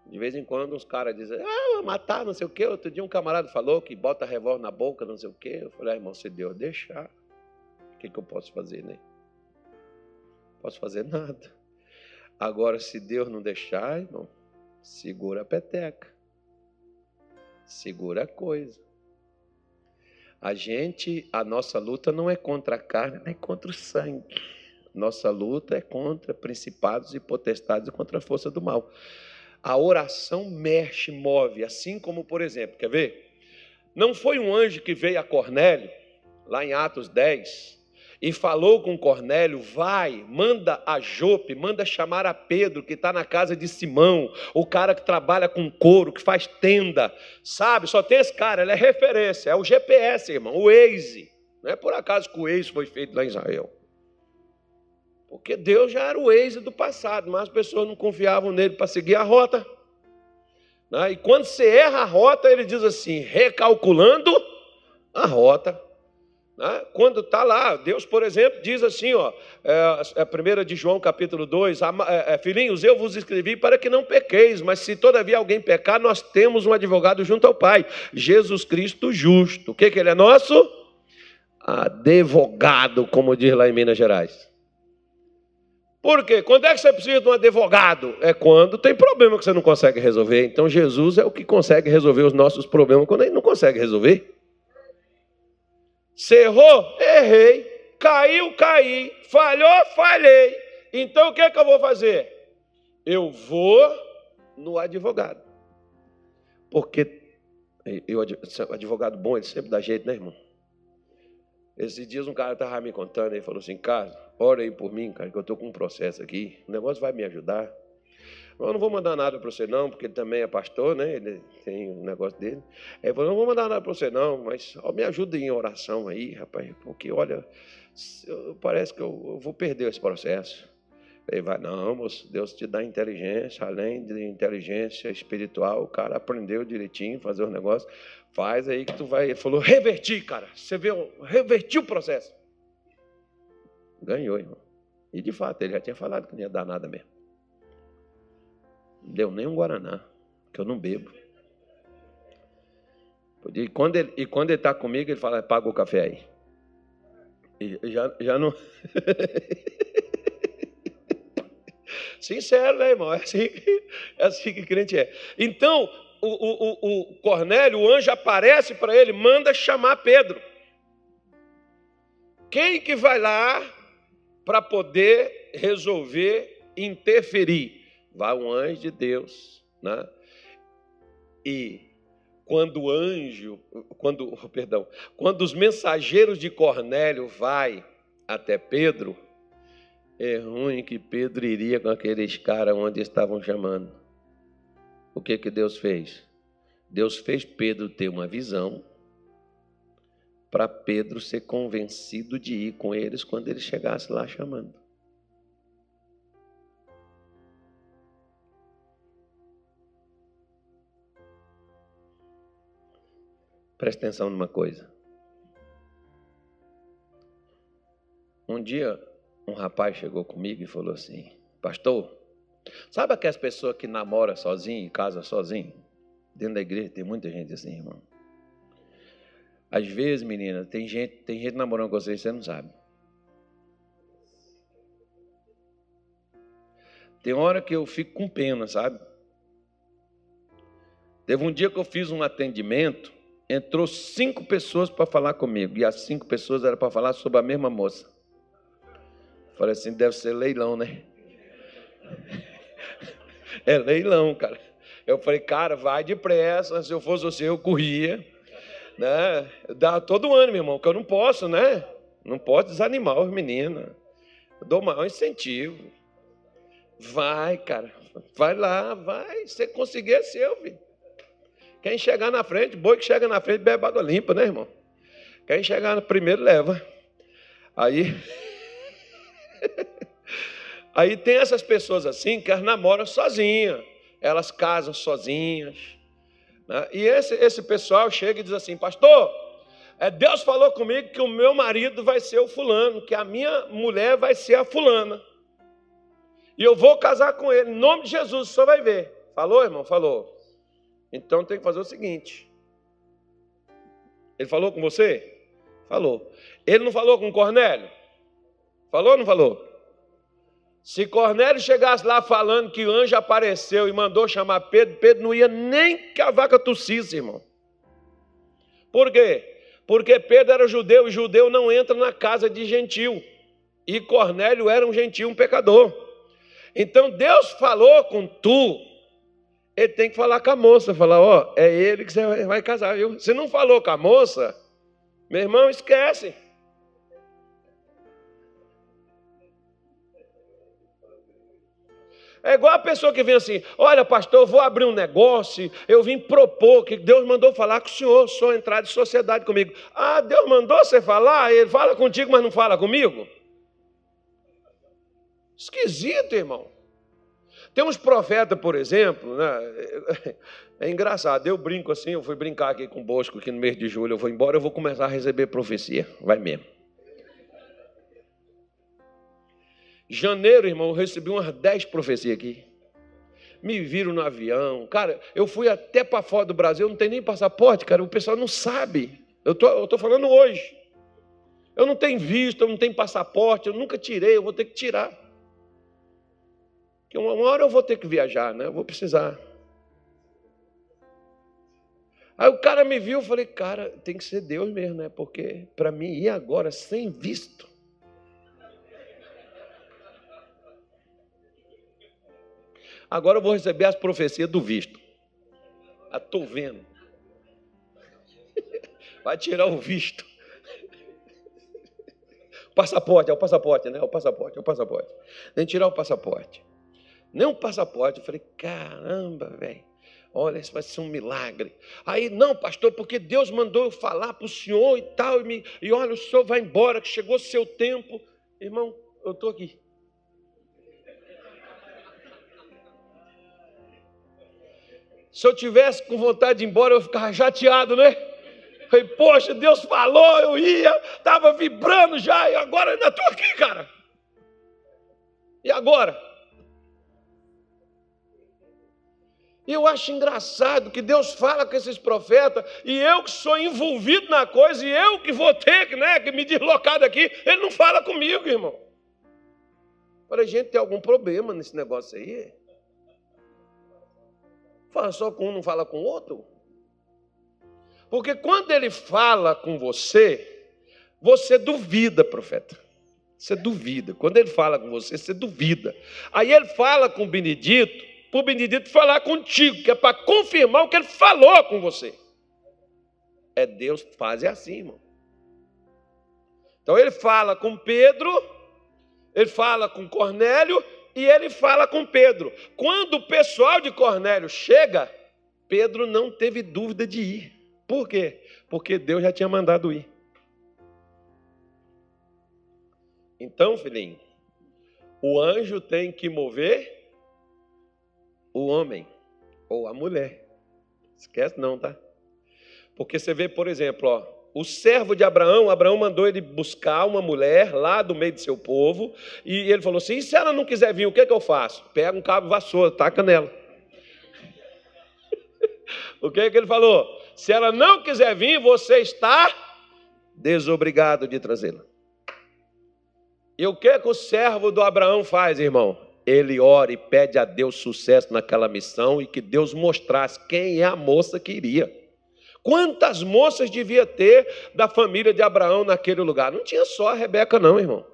De vez em quando os caras dizem, ah, matar, não sei o quê. Outro dia um camarada falou que bota revólver na boca, não sei o quê. Eu falei, ah, irmão, se Deus deixar, o que, que eu posso fazer, né? Não posso fazer nada. Agora, se Deus não deixar, irmão, segura a peteca. Segura a coisa. A gente, a nossa luta não é contra a carne, nem contra o sangue. Nossa luta é contra principados e potestades e contra a força do mal. A oração mexe, move, assim como, por exemplo, quer ver? Não foi um anjo que veio a Cornélio, lá em Atos 10, e falou com Cornélio: vai, manda a Jope, manda chamar a Pedro, que está na casa de Simão, o cara que trabalha com couro, que faz tenda, sabe? Só tem esse cara, ele é referência, é o GPS, irmão, o Waze. Não é por acaso que o Waze foi feito lá em Israel. Porque Deus já era o êxito do passado, mas as pessoas não confiavam nele para seguir a rota. Né? E quando você erra a rota, ele diz assim: recalculando a rota. Né? Quando está lá, Deus, por exemplo, diz assim, ó, é, é 1 de João capítulo 2, é, é, filhinhos, eu vos escrevi para que não pequeis, mas se todavia alguém pecar, nós temos um advogado junto ao Pai, Jesus Cristo justo. O que, que ele é nosso? Advogado, como diz lá em Minas Gerais. Por quê? Quando é que você precisa de um advogado? É quando tem problema que você não consegue resolver. Então Jesus é o que consegue resolver os nossos problemas quando ele não consegue resolver. Você errou? Errei. Caiu, caí. Falhou, falhei. Então o que, é que eu vou fazer? Eu vou no advogado. Porque eu, advogado bom, ele sempre dá jeito, né, irmão? Esses dias um cara estava me contando, ele falou assim, Carlos, ora aí por mim, cara, que eu estou com um processo aqui, o negócio vai me ajudar. Eu não vou mandar nada para você não, porque ele também é pastor, né? Ele tem um negócio dele. Ele falou, não vou mandar nada para você não, mas ó, me ajuda em oração aí, rapaz, porque olha, parece que eu, vou perder esse processo. Ele vai, não, moço, Deus te dá inteligência, além de inteligência espiritual, o cara aprendeu direitinho, fazer os negócios, faz aí que tu vai. Ele falou, reverti, cara. Você vê, reverti o processo. Ganhou, irmão. E de fato, ele já tinha falado que não ia dar nada mesmo. Deu nem um Guaraná, que eu não bebo. E quando ele está quando ele tá comigo, ele fala, paga o café aí. E já, já não. *laughs* Sincero, né, irmão? É assim, é assim que crente é. Então, o, o, o Cornélio, o anjo aparece para ele, manda chamar Pedro. Quem que vai lá para poder resolver interferir? Vai um anjo de Deus, né? E quando o anjo, quando, *laughs* perdão, quando os mensageiros de Cornélio vai até Pedro, é ruim que Pedro iria com aqueles caras onde estavam chamando. O que que Deus fez? Deus fez Pedro ter uma visão para Pedro ser convencido de ir com eles quando ele chegasse lá chamando. Preste atenção numa coisa. Um dia, um rapaz chegou comigo e falou assim: Pastor, sabe aquelas pessoas que namoram sozinho e casa sozinho? Dentro da igreja tem muita gente assim, irmão. Às vezes, menina, tem gente, tem gente namorando com você e você não sabe. Tem hora que eu fico com pena, sabe? Teve um dia que eu fiz um atendimento entrou cinco pessoas para falar comigo, e as cinco pessoas eram para falar sobre a mesma moça. Falei assim, deve ser leilão, né? *laughs* É leilão, cara. Eu falei, cara, vai depressa, se eu fosse você, eu corria. Né? Dá todo ano, meu irmão, que eu não posso, né? Não posso desanimar os meninos. Eu dou maior incentivo. Vai, cara. Vai lá, vai. Se você conseguir, é seu, filho. Quem chegar na frente, boi que chega na frente bebe água limpa, né, irmão? Quem chegar primeiro leva. Aí. *laughs* Aí tem essas pessoas assim que elas namoram sozinhas, elas casam sozinhas. Né? E esse, esse pessoal chega e diz assim: Pastor, é, Deus falou comigo que o meu marido vai ser o fulano, que a minha mulher vai ser a fulana. E eu vou casar com ele, em nome de Jesus, o senhor vai ver. Falou, irmão? Falou. Então tem que fazer o seguinte. Ele falou com você? Falou. Ele não falou com Cornélio? Falou ou não falou? Se Cornélio chegasse lá falando que o anjo apareceu e mandou chamar Pedro, Pedro não ia nem que a vaca tossisse, irmão. Por quê? Porque Pedro era judeu e judeu não entra na casa de gentil. E Cornélio era um gentil, um pecador. Então Deus falou com tu, ele tem que falar com a moça, falar, ó, é ele que você vai casar, viu? Se não falou com a moça, meu irmão, esquece. É igual a pessoa que vem assim: olha, pastor, eu vou abrir um negócio, eu vim propor que Deus mandou falar com o senhor, só entrar de sociedade comigo. Ah, Deus mandou você falar? Ele fala contigo, mas não fala comigo? Esquisito, irmão. Tem uns profetas, por exemplo, né? É engraçado, eu brinco assim, eu fui brincar aqui com o Bosco aqui no mês de julho, eu vou embora, eu vou começar a receber profecia. Vai mesmo. Janeiro, irmão, eu recebi umas 10 profecias aqui. Me viram no avião. Cara, eu fui até para fora do Brasil, não tem nem passaporte, cara. O pessoal não sabe. Eu tô, eu tô falando hoje. Eu não tenho visto, eu não tenho passaporte, eu nunca tirei, eu vou ter que tirar. Porque uma hora eu vou ter que viajar, né? Eu vou precisar. Aí o cara me viu, eu falei, cara, tem que ser Deus mesmo, né? Porque para mim ir agora sem visto. Agora eu vou receber as profecias do visto. Ah, vendo. *laughs* Vai tirar o visto. passaporte, é o passaporte, né? É o passaporte, é o passaporte. Nem tirar o passaporte. Nem um passaporte. Eu falei, caramba, velho. Olha, isso vai ser um milagre. Aí, não, pastor, porque Deus mandou eu falar para o senhor e tal, e, me, e olha, o senhor vai embora, que chegou seu tempo. Irmão, eu estou aqui. Se eu tivesse com vontade de ir embora, eu ficava chateado, né? Falei, poxa, Deus falou, eu ia, estava vibrando já, e agora ainda estou aqui, cara. E agora? E eu acho engraçado que Deus fala com esses profetas, e eu que sou envolvido na coisa, e eu que vou ter né, que me deslocar daqui, ele não fala comigo, irmão. Para a gente ter algum problema nesse negócio aí. Fala só com um, não fala com o outro. Porque quando ele fala com você, você duvida, profeta. Você duvida. Quando ele fala com você, você duvida. Aí ele fala com o Benedito, para o Benedito falar contigo, que é para confirmar o que ele falou com você. É Deus faz assim, irmão. Então ele fala com Pedro, ele fala com Cornélio e ele fala com Pedro. Quando o pessoal de Cornélio chega, Pedro não teve dúvida de ir. Por quê? Porque Deus já tinha mandado ir. Então, filhinho, o anjo tem que mover o homem ou a mulher. Esquece não, tá? Porque você vê, por exemplo, ó, o servo de Abraão, Abraão mandou ele buscar uma mulher lá do meio do seu povo, e ele falou assim: e se ela não quiser vir, o que, é que eu faço? Pega um cabo vassoura, taca nela. *laughs* o que, é que ele falou? Se ela não quiser vir, você está desobrigado de trazê-la. E o que, é que o servo do Abraão faz, irmão? Ele ora e pede a Deus sucesso naquela missão e que Deus mostrasse quem é a moça que iria. Quantas moças devia ter da família de Abraão naquele lugar? Não tinha só a Rebeca, não, irmão.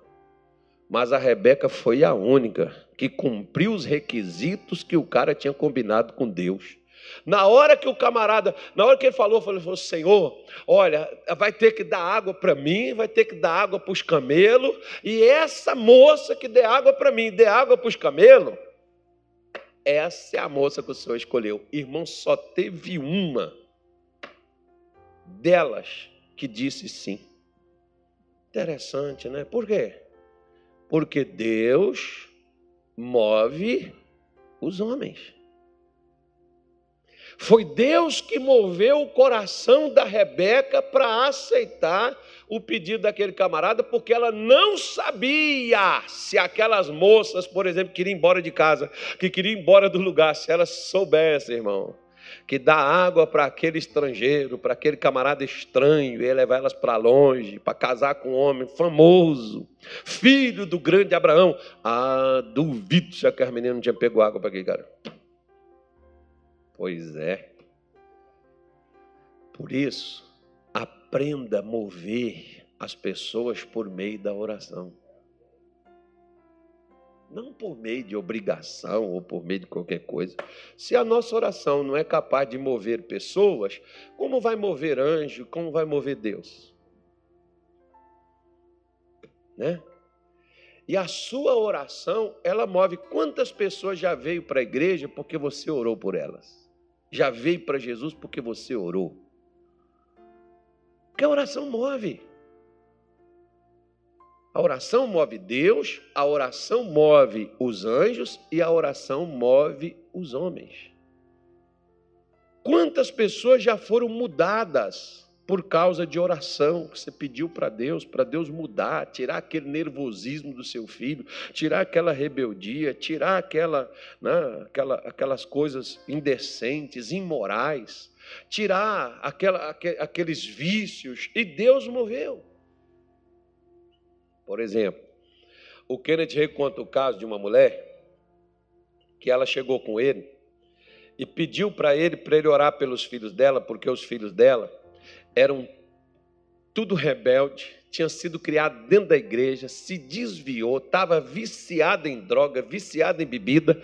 Mas a Rebeca foi a única que cumpriu os requisitos que o cara tinha combinado com Deus. Na hora que o camarada, na hora que ele falou, falou, Senhor, olha, vai ter que dar água para mim, vai ter que dar água para os camelos, e essa moça que der água para mim, der água para os camelos, essa é a moça que o Senhor escolheu. Irmão, só teve uma delas que disse sim. Interessante, né? Por quê? Porque Deus move os homens. Foi Deus que moveu o coração da Rebeca para aceitar o pedido daquele camarada, porque ela não sabia se aquelas moças, por exemplo, queriam ir embora de casa, que queriam ir embora do lugar, se elas soubessem, irmão, que dá água para aquele estrangeiro, para aquele camarada estranho, e levar elas para longe, para casar com um homem famoso, filho do grande Abraão. Ah, duvido se aquela menina não tinha pego água para aquele cara. Pois é. Por isso, aprenda a mover as pessoas por meio da oração. Não por meio de obrigação ou por meio de qualquer coisa. Se a nossa oração não é capaz de mover pessoas, como vai mover anjo? Como vai mover Deus? Né? E a sua oração, ela move quantas pessoas já veio para a igreja porque você orou por elas? Já veio para Jesus porque você orou. Porque a oração move. A oração move Deus, a oração move os anjos e a oração move os homens. Quantas pessoas já foram mudadas por causa de oração que você pediu para Deus, para Deus mudar, tirar aquele nervosismo do seu filho, tirar aquela rebeldia, tirar aquela, né, aquela, aquelas coisas indecentes, imorais, tirar aquela, aqueles vícios, e Deus moveu. Por exemplo, o Kenneth Rey conta o caso de uma mulher que ela chegou com ele e pediu para ele para ele orar pelos filhos dela, porque os filhos dela eram tudo rebelde, tinha sido criado dentro da igreja, se desviou, estava viciada em droga, viciada em bebida,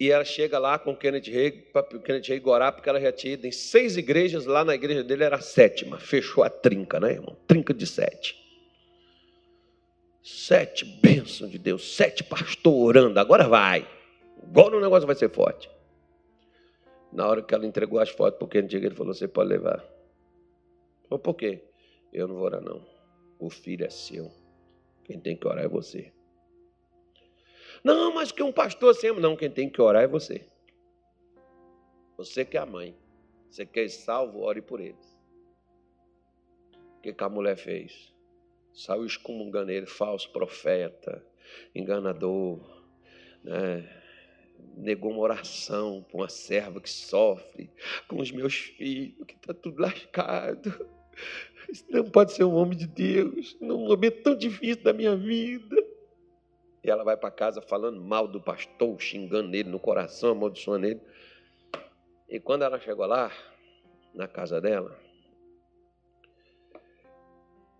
e ela chega lá com o Kenneth para o Kenneth Reagan orar, porque ela já tinha ido em seis igrejas, lá na igreja dele era a sétima, fechou a trinca, né, irmão? Trinca de sete. Sete bênçãos de Deus, sete pastor orando, agora vai. Agora o negócio vai ser forte. Na hora que ela entregou as fotos para o Kenneth Reagan, ele falou, você pode levar. Mas por quê? Eu não vou orar, não. O filho é seu. Quem tem que orar é você. Não, mas que um pastor sempre. Não, quem tem que orar é você. Você que é a mãe. Você quer salvo, ore por eles. O que, que a mulher fez? Saiu excomungando ele, falso profeta, enganador, né? negou uma oração para uma serva que sofre, com os meus filhos, que está tudo lascado. Isso não pode ser um homem de Deus, num momento tão difícil da minha vida. E ela vai para casa falando mal do pastor, xingando ele no coração, amaldiçoando ele. E quando ela chegou lá, na casa dela,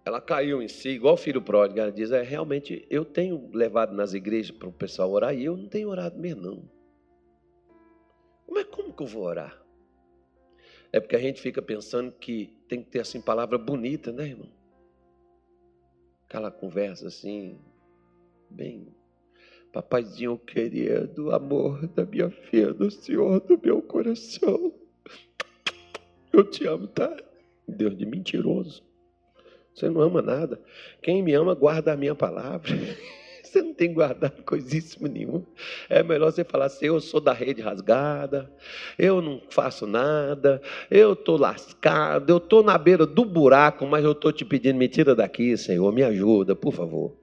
ela caiu em si, igual o filho pródigo. Ela diz: É, realmente, eu tenho levado nas igrejas para o pessoal orar e eu não tenho orado mesmo, não. Mas como que eu vou orar? É porque a gente fica pensando que tem que ter assim palavra bonita, né, irmão? Aquela conversa assim, bem. Papaizinho querido, amor da minha filha, do Senhor do meu coração. Eu te amo, tá? Deus de mentiroso. Você não ama nada. Quem me ama, guarda a minha palavra. *laughs* Você não tem guardado *laughs* coisíssimo nenhum. É melhor você falar assim: eu sou da rede rasgada, eu não faço nada, eu estou lascado, eu estou na beira do buraco, mas eu estou te pedindo, me tira daqui, Senhor, me ajuda, por favor.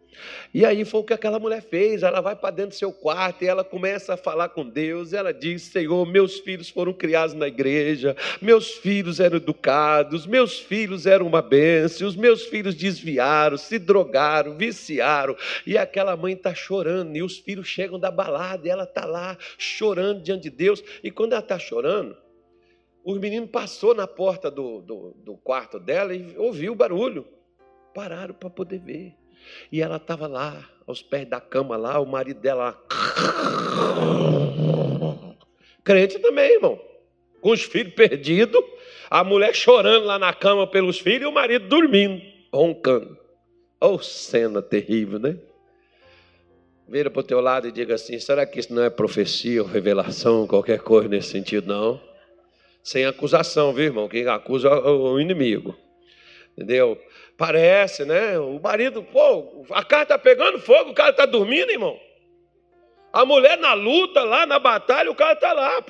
E aí foi o que aquela mulher fez. Ela vai para dentro do seu quarto e ela começa a falar com Deus. Ela diz: Senhor, meus filhos foram criados na igreja, meus filhos eram educados, meus filhos eram uma bênção, os meus filhos desviaram, se drogaram, viciaram. E aquela mãe está chorando, e os filhos chegam da balada, e ela está lá chorando diante de Deus. E quando ela está chorando, os meninos passou na porta do, do, do quarto dela e ouviu o barulho. Pararam para poder ver. E ela estava lá, aos pés da cama lá, o marido dela Crente também, irmão. Com os filhos perdidos, a mulher chorando lá na cama pelos filhos e o marido dormindo, roncando. Oh, cena terrível, né? Vira para o teu lado e diga assim: será que isso não é profecia ou revelação, qualquer coisa nesse sentido, não? Sem acusação, viu, irmão? Quem acusa é o inimigo. Entendeu? Parece, né? O marido, pô, a casa está pegando fogo, o cara está dormindo, irmão. A mulher na luta, lá na batalha, o cara está lá.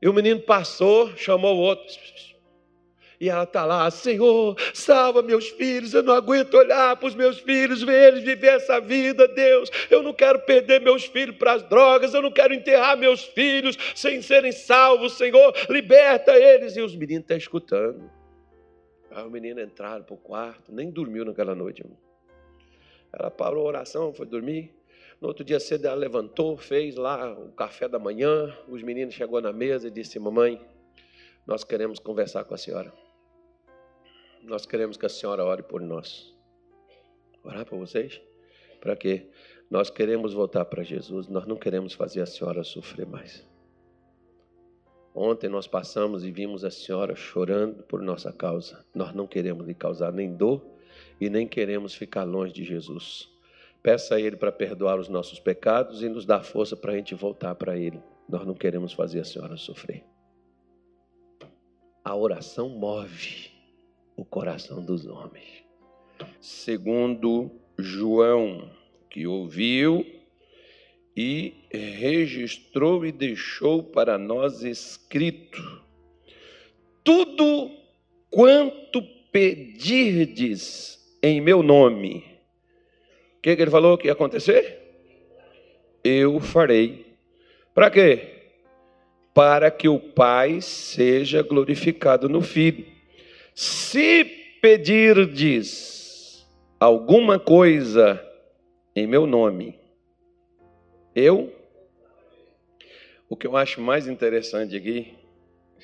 E o menino passou, chamou o outro. E ela está lá, Senhor, salva meus filhos, eu não aguento olhar para os meus filhos, ver eles viver essa vida, Deus. Eu não quero perder meus filhos para as drogas, eu não quero enterrar meus filhos sem serem salvos, Senhor, liberta eles. E os meninos estão escutando. Aí o menino entraram para o quarto, nem dormiu naquela noite. Irmão. Ela parou a oração, foi dormir. No outro dia cedo ela levantou, fez lá o café da manhã. Os meninos chegou na mesa e disse: Mamãe, nós queremos conversar com a senhora nós queremos que a senhora ore por nós. Orar por vocês? Para quê? Nós queremos voltar para Jesus, nós não queremos fazer a senhora sofrer mais. Ontem nós passamos e vimos a senhora chorando por nossa causa. Nós não queremos lhe causar nem dor e nem queremos ficar longe de Jesus. Peça a Ele para perdoar os nossos pecados e nos dar força para a gente voltar para Ele. Nós não queremos fazer a senhora sofrer. A oração move o coração dos homens. Segundo João, que ouviu e registrou e deixou para nós escrito: tudo quanto pedirdes em meu nome. O que, que ele falou que ia acontecer? Eu farei. Para quê? Para que o Pai seja glorificado no Filho. Se pedirdes alguma coisa em meu nome, eu. O que eu acho mais interessante aqui,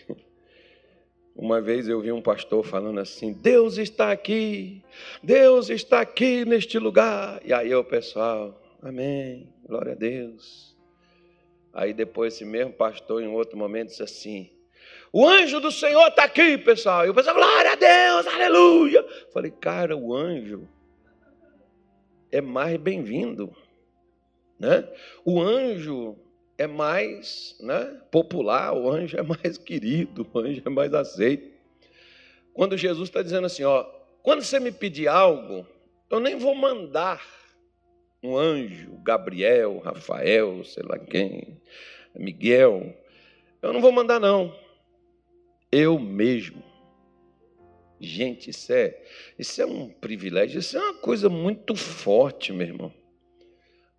*laughs* uma vez eu vi um pastor falando assim: Deus está aqui, Deus está aqui neste lugar. E aí o pessoal, Amém, glória a Deus. Aí depois esse mesmo pastor, em outro momento, disse assim: O anjo do Senhor está aqui, pessoal. E o pessoal, glória a Deus, aleluia. Falei, cara, o anjo é mais bem-vindo. Né? O anjo é mais né, popular, o anjo é mais *laughs* querido, o anjo é mais aceito. Quando Jesus está dizendo assim, ó, quando você me pedir algo, eu nem vou mandar um anjo, Gabriel, Rafael, sei lá quem, Miguel, eu não vou mandar não, eu mesmo. Gente, isso é, isso é um privilégio, isso é uma coisa muito forte, meu irmão.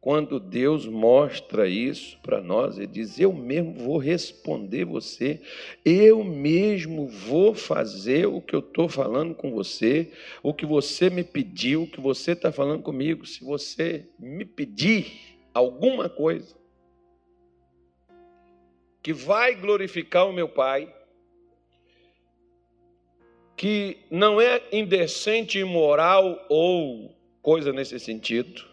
Quando Deus mostra isso para nós, Ele diz: Eu mesmo vou responder você, eu mesmo vou fazer o que eu estou falando com você, o que você me pediu, o que você está falando comigo. Se você me pedir alguma coisa que vai glorificar o meu Pai, que não é indecente, imoral ou coisa nesse sentido,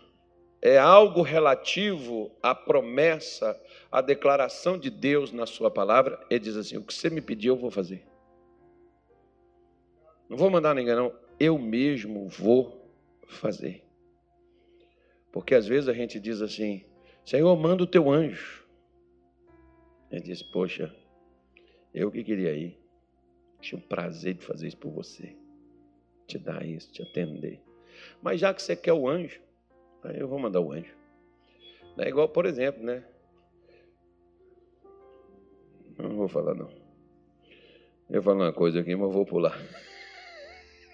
é algo relativo à promessa, à declaração de Deus na Sua palavra. Ele diz assim: O que você me pediu, eu vou fazer. Não vou mandar ninguém, não. Eu mesmo vou fazer. Porque às vezes a gente diz assim: Senhor, manda o teu anjo. Ele diz: Poxa, eu que queria ir. Tinha o prazer de fazer isso por você. Te dar isso, te atender. Mas já que você quer o anjo, Aí eu vou mandar o anjo. É igual, por exemplo, né? Não vou falar, não. Eu falar uma coisa aqui, mas vou pular.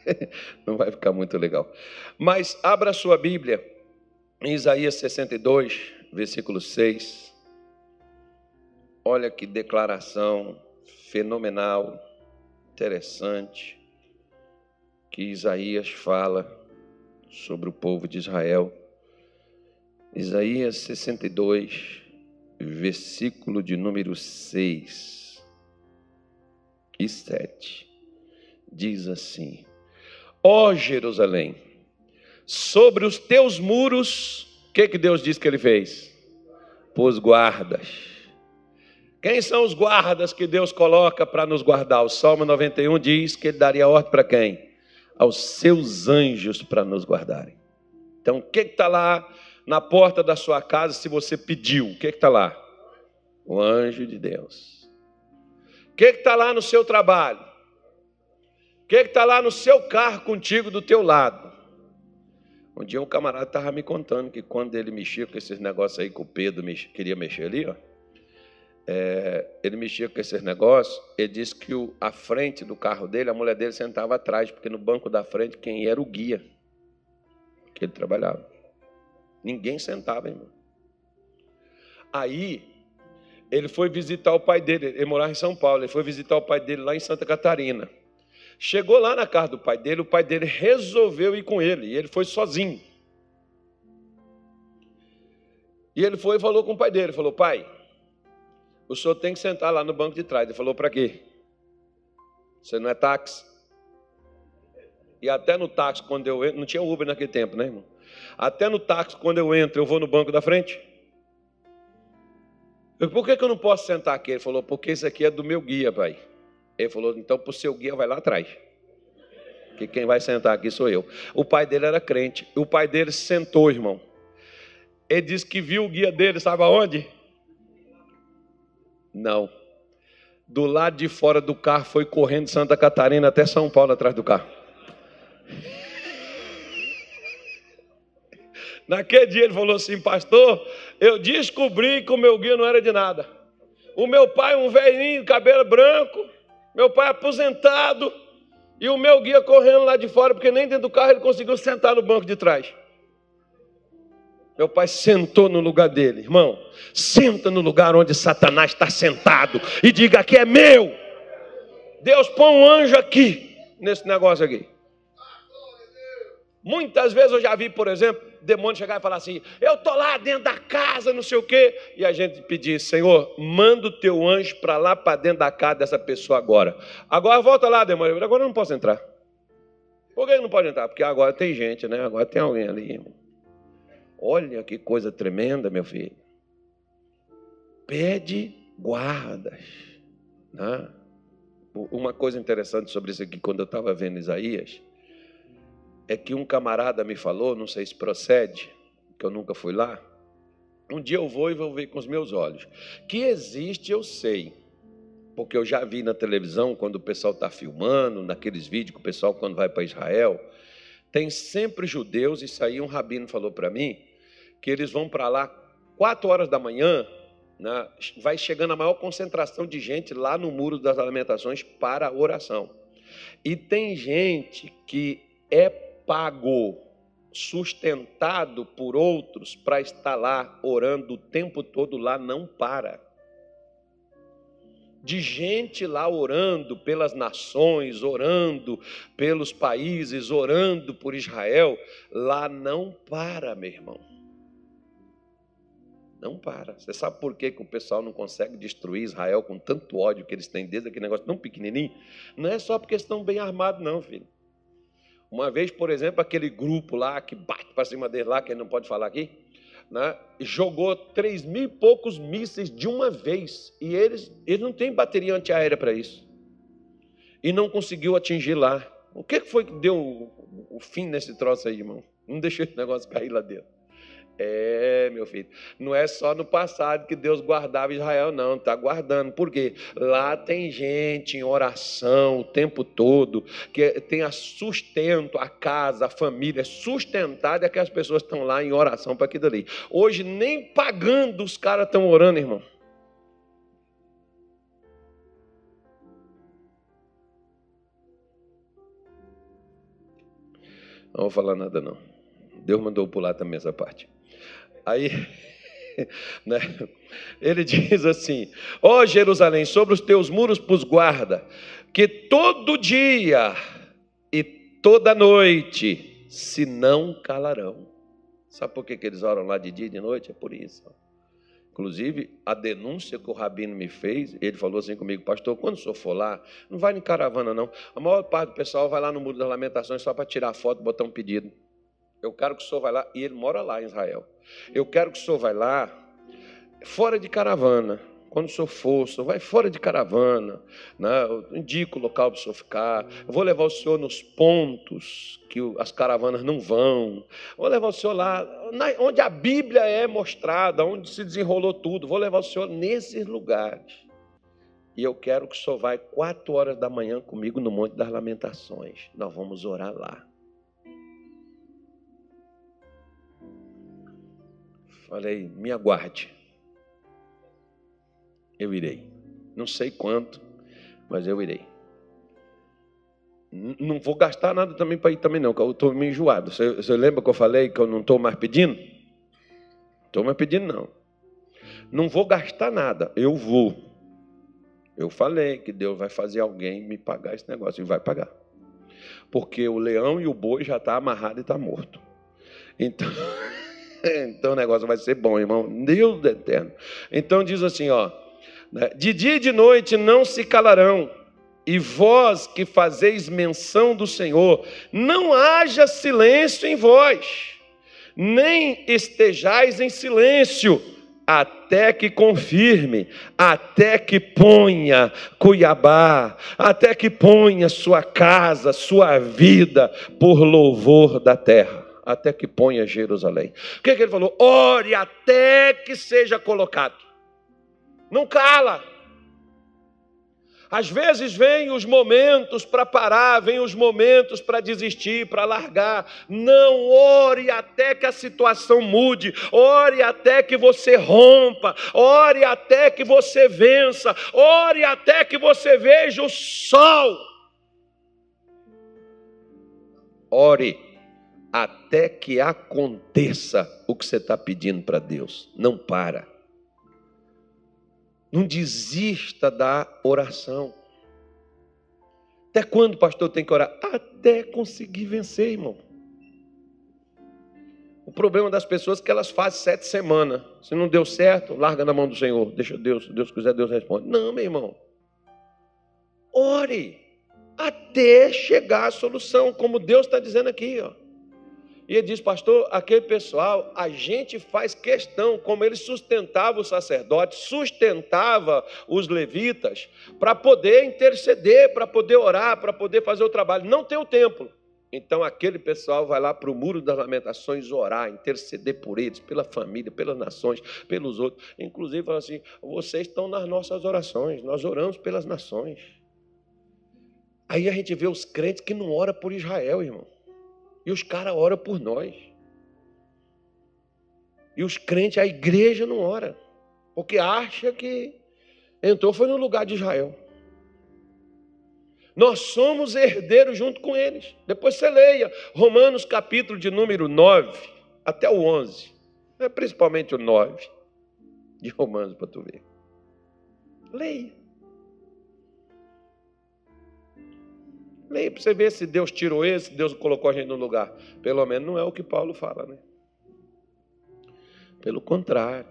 *laughs* não vai ficar muito legal. Mas abra sua Bíblia em Isaías 62, versículo 6. Olha que declaração fenomenal, interessante, que Isaías fala sobre o povo de Israel. Isaías 62, versículo de número 6 e 7, diz assim: Ó Jerusalém, sobre os teus muros, o que, que Deus diz que ele fez? Pôs guardas. Quem são os guardas que Deus coloca para nos guardar? O Salmo 91 diz que ele daria ordem para quem? Aos seus anjos para nos guardarem. Então, o que está lá na porta da sua casa se você pediu. O que está lá? O anjo de Deus. O que está lá no seu trabalho? O que está lá no seu carro contigo do teu lado? Um dia um camarada estava me contando que quando ele mexia com esses negócios aí que o Pedro queria mexer ali, ó, é, ele mexia com esses negócios, ele disse que o, a frente do carro dele, a mulher dele sentava atrás, porque no banco da frente quem era o guia que ele trabalhava. Ninguém sentava, irmão. Aí, ele foi visitar o pai dele, ele morava em São Paulo, ele foi visitar o pai dele lá em Santa Catarina. Chegou lá na casa do pai dele, o pai dele resolveu ir com ele, e ele foi sozinho. E ele foi e falou com o pai dele, falou, pai, o senhor tem que sentar lá no banco de trás. Ele falou, para quê? Você não é táxi? E até no táxi, quando eu não tinha Uber naquele tempo, né, irmão? Até no táxi, quando eu entro, eu vou no banco da frente. Eu, por que, que eu não posso sentar aqui? Ele falou, porque isso aqui é do meu guia, pai. Ele falou, então para o seu guia vai lá atrás. Que quem vai sentar aqui sou eu. O pai dele era crente. O pai dele sentou, irmão. Ele disse que viu o guia dele, sabe aonde? Não. Do lado de fora do carro, foi correndo Santa Catarina até São Paulo atrás do carro. *laughs* Naquele dia ele falou assim, pastor, eu descobri que o meu guia não era de nada. O meu pai, um velhinho, cabelo branco, meu pai aposentado, e o meu guia correndo lá de fora, porque nem dentro do carro ele conseguiu sentar no banco de trás. Meu pai sentou no lugar dele, irmão. Senta no lugar onde Satanás está sentado e diga: aqui é meu. Deus põe um anjo aqui, nesse negócio aqui. Muitas vezes eu já vi, por exemplo, demônio chegar e falar assim: Eu estou lá dentro da casa, não sei o quê. E a gente pedir: Senhor, manda o teu anjo para lá, para dentro da casa dessa pessoa agora. Agora volta lá, demônio. Agora eu não posso entrar. Por que não pode entrar? Porque agora tem gente, né? Agora tem alguém ali. Olha que coisa tremenda, meu filho. Pede guardas. Né? Uma coisa interessante sobre isso aqui, quando eu estava vendo Isaías é que um camarada me falou, não sei se procede, que eu nunca fui lá. Um dia eu vou e vou ver com os meus olhos. Que existe, eu sei. Porque eu já vi na televisão, quando o pessoal está filmando, naqueles vídeos que o pessoal, quando vai para Israel, tem sempre judeus, isso aí um rabino falou para mim, que eles vão para lá quatro horas da manhã, né, vai chegando a maior concentração de gente lá no Muro das Alimentações para oração. E tem gente que é pago, sustentado por outros para estar lá orando o tempo todo lá, não para. De gente lá orando pelas nações, orando pelos países, orando por Israel, lá não para, meu irmão. Não para. Você sabe por que, que o pessoal não consegue destruir Israel com tanto ódio que eles têm desde aquele negócio tão pequenininho? Não é só porque estão bem armados, não, filho. Uma vez, por exemplo, aquele grupo lá que bate para cima dele lá, que não pode falar aqui, né, jogou três mil e poucos mísseis de uma vez. E eles, eles não têm bateria antiaérea para isso. E não conseguiu atingir lá. O que foi que deu o, o fim nesse troço aí, irmão? Não deixou esse negócio cair lá dentro. É, meu filho, não é só no passado que Deus guardava Israel, não, está guardando. Por quê? Lá tem gente em oração o tempo todo, que tem a sustento, a casa, a família, é sustentada, é que as pessoas estão lá em oração para aquilo ali. Hoje, nem pagando os caras estão orando, irmão. Não vou falar nada, não. Deus mandou pular também essa parte. Aí, *laughs* né, ele diz assim: Ó oh, Jerusalém, sobre os teus muros pus guarda, que todo dia e toda noite se não calarão. Sabe por que, que eles oram lá de dia e de noite? É por isso. Inclusive, a denúncia que o rabino me fez, ele falou assim comigo, pastor, quando o senhor for lá, não vai em caravana, não. A maior parte do pessoal vai lá no Muro das Lamentações só para tirar foto e botar um pedido. Eu quero que o senhor vá lá, e ele mora lá em Israel. Eu quero que o senhor vá lá, fora de caravana. Quando o senhor for, o senhor vai fora de caravana, né? eu indico o local para o senhor ficar. Eu vou levar o senhor nos pontos que as caravanas não vão. Vou levar o senhor lá, onde a Bíblia é mostrada, onde se desenrolou tudo. Vou levar o senhor nesses lugares. E eu quero que o senhor vá quatro horas da manhã comigo no Monte das Lamentações. Nós vamos orar lá. Falei, me aguarde. Eu irei. Não sei quanto, mas eu irei. Não vou gastar nada também para ir também não, eu estou meio enjoado. Você, você lembra que eu falei que eu não estou mais pedindo? Estou mais pedindo não. Não vou gastar nada, eu vou. Eu falei que Deus vai fazer alguém me pagar esse negócio e vai pagar. Porque o leão e o boi já está amarrado e está morto. Então *laughs* *laughs* então o negócio vai ser bom, irmão. Deus eterno. Então diz assim, ó. Né, de dia e de noite não se calarão, e vós que fazeis menção do Senhor, não haja silêncio em vós, nem estejais em silêncio, até que confirme, até que ponha Cuiabá, até que ponha sua casa, sua vida por louvor da terra até que ponha Jerusalém. O que, que ele falou? Ore até que seja colocado. Não cala. Às vezes vem os momentos para parar, vem os momentos para desistir, para largar. Não ore até que a situação mude, ore até que você rompa, ore até que você vença, ore até que você veja o sol. Ore até que aconteça o que você está pedindo para Deus. Não para. Não desista da oração. Até quando, pastor, tem que orar? Até conseguir vencer, irmão. O problema das pessoas é que elas fazem sete semanas. Se não deu certo, larga na mão do Senhor. Deixa Deus, se Deus quiser, Deus responde. Não, meu irmão. Ore até chegar à solução, como Deus está dizendo aqui, ó. E ele diz, pastor, aquele pessoal, a gente faz questão, como ele sustentava os sacerdotes, sustentava os levitas, para poder interceder, para poder orar, para poder fazer o trabalho. Não tem o templo. Então aquele pessoal vai lá para o muro das lamentações orar, interceder por eles, pela família, pelas nações, pelos outros. Inclusive fala assim: vocês estão nas nossas orações, nós oramos pelas nações. Aí a gente vê os crentes que não oram por Israel, irmão. E os caras oram por nós. E os crentes, a igreja não ora. Porque acha que entrou foi no lugar de Israel. Nós somos herdeiros junto com eles. Depois você leia Romanos capítulo de número 9 até o 11. É principalmente o 9 de Romanos para tu ver. Leia. Leia para você ver se Deus tirou esse, se Deus colocou a gente no lugar. Pelo menos não é o que Paulo fala, né? Pelo contrário.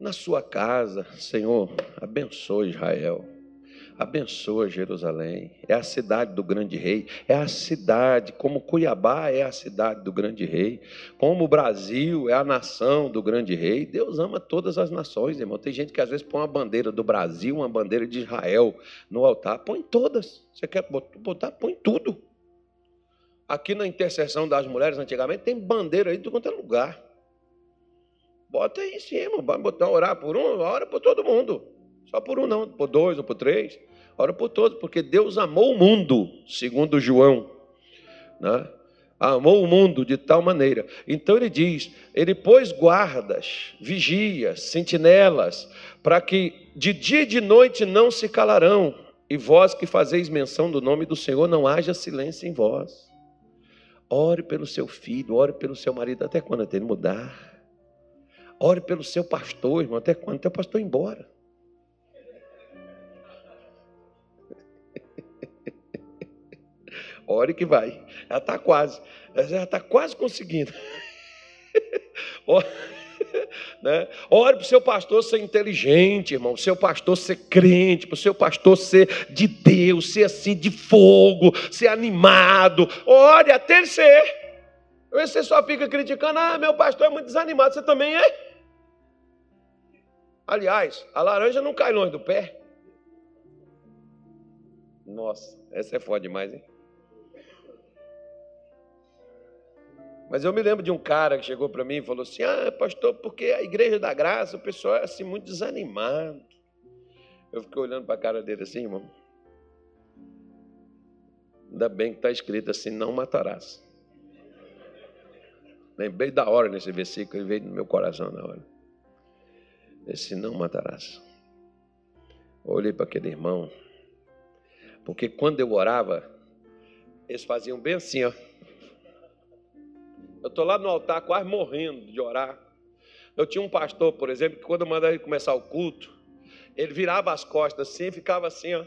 Na sua casa, Senhor, abençoe Israel. Abençoa Jerusalém. É a cidade do grande rei. É a cidade, como Cuiabá é a cidade do grande rei. Como o Brasil é a nação do grande rei. Deus ama todas as nações, irmão. Tem gente que às vezes põe uma bandeira do Brasil, uma bandeira de Israel no altar. Põe todas. Você quer botar? Põe tudo. Aqui na intercessão das mulheres, antigamente, tem bandeira aí de quanto é lugar. Bota aí em cima, vai botar orar por um, ora por todo mundo. Só por um não, por dois ou por três. Ora por todos, porque Deus amou o mundo, segundo João. Né? Amou o mundo de tal maneira. Então ele diz: Ele pôs guardas, vigias, sentinelas, para que de dia e de noite não se calarão, e vós que fazeis menção do nome do Senhor, não haja silêncio em vós. Ore pelo seu filho, ore pelo seu marido, até quando até ele mudar. Ore pelo seu pastor, irmão, até quando até o pastor ir embora. Ore que vai. Ela está quase. Ela está quase conseguindo. *laughs* né? Ore para o seu pastor ser inteligente, irmão. Seu pastor ser crente. Para o seu pastor ser de Deus. Ser assim, de fogo. Ser animado. Ore até ele ser. Você só fica criticando. Ah, meu pastor é muito desanimado. Você também é? Aliás, a laranja não cai longe do pé. Nossa, essa é foda demais, hein? Mas eu me lembro de um cara que chegou para mim e falou assim: Ah, pastor, porque a igreja da graça, o pessoal é assim muito desanimado. Eu fiquei olhando para a cara dele assim, irmão. Ainda bem que está escrito assim: não matarás. Lembrei da hora nesse versículo, ele veio no meu coração na hora. Esse não matarás. Olhei para aquele irmão, porque quando eu orava, eles faziam bem assim, ó. Eu estou lá no altar quase morrendo de orar. Eu tinha um pastor, por exemplo, que quando eu mandava ele começar o culto, ele virava as costas assim e ficava assim, ó.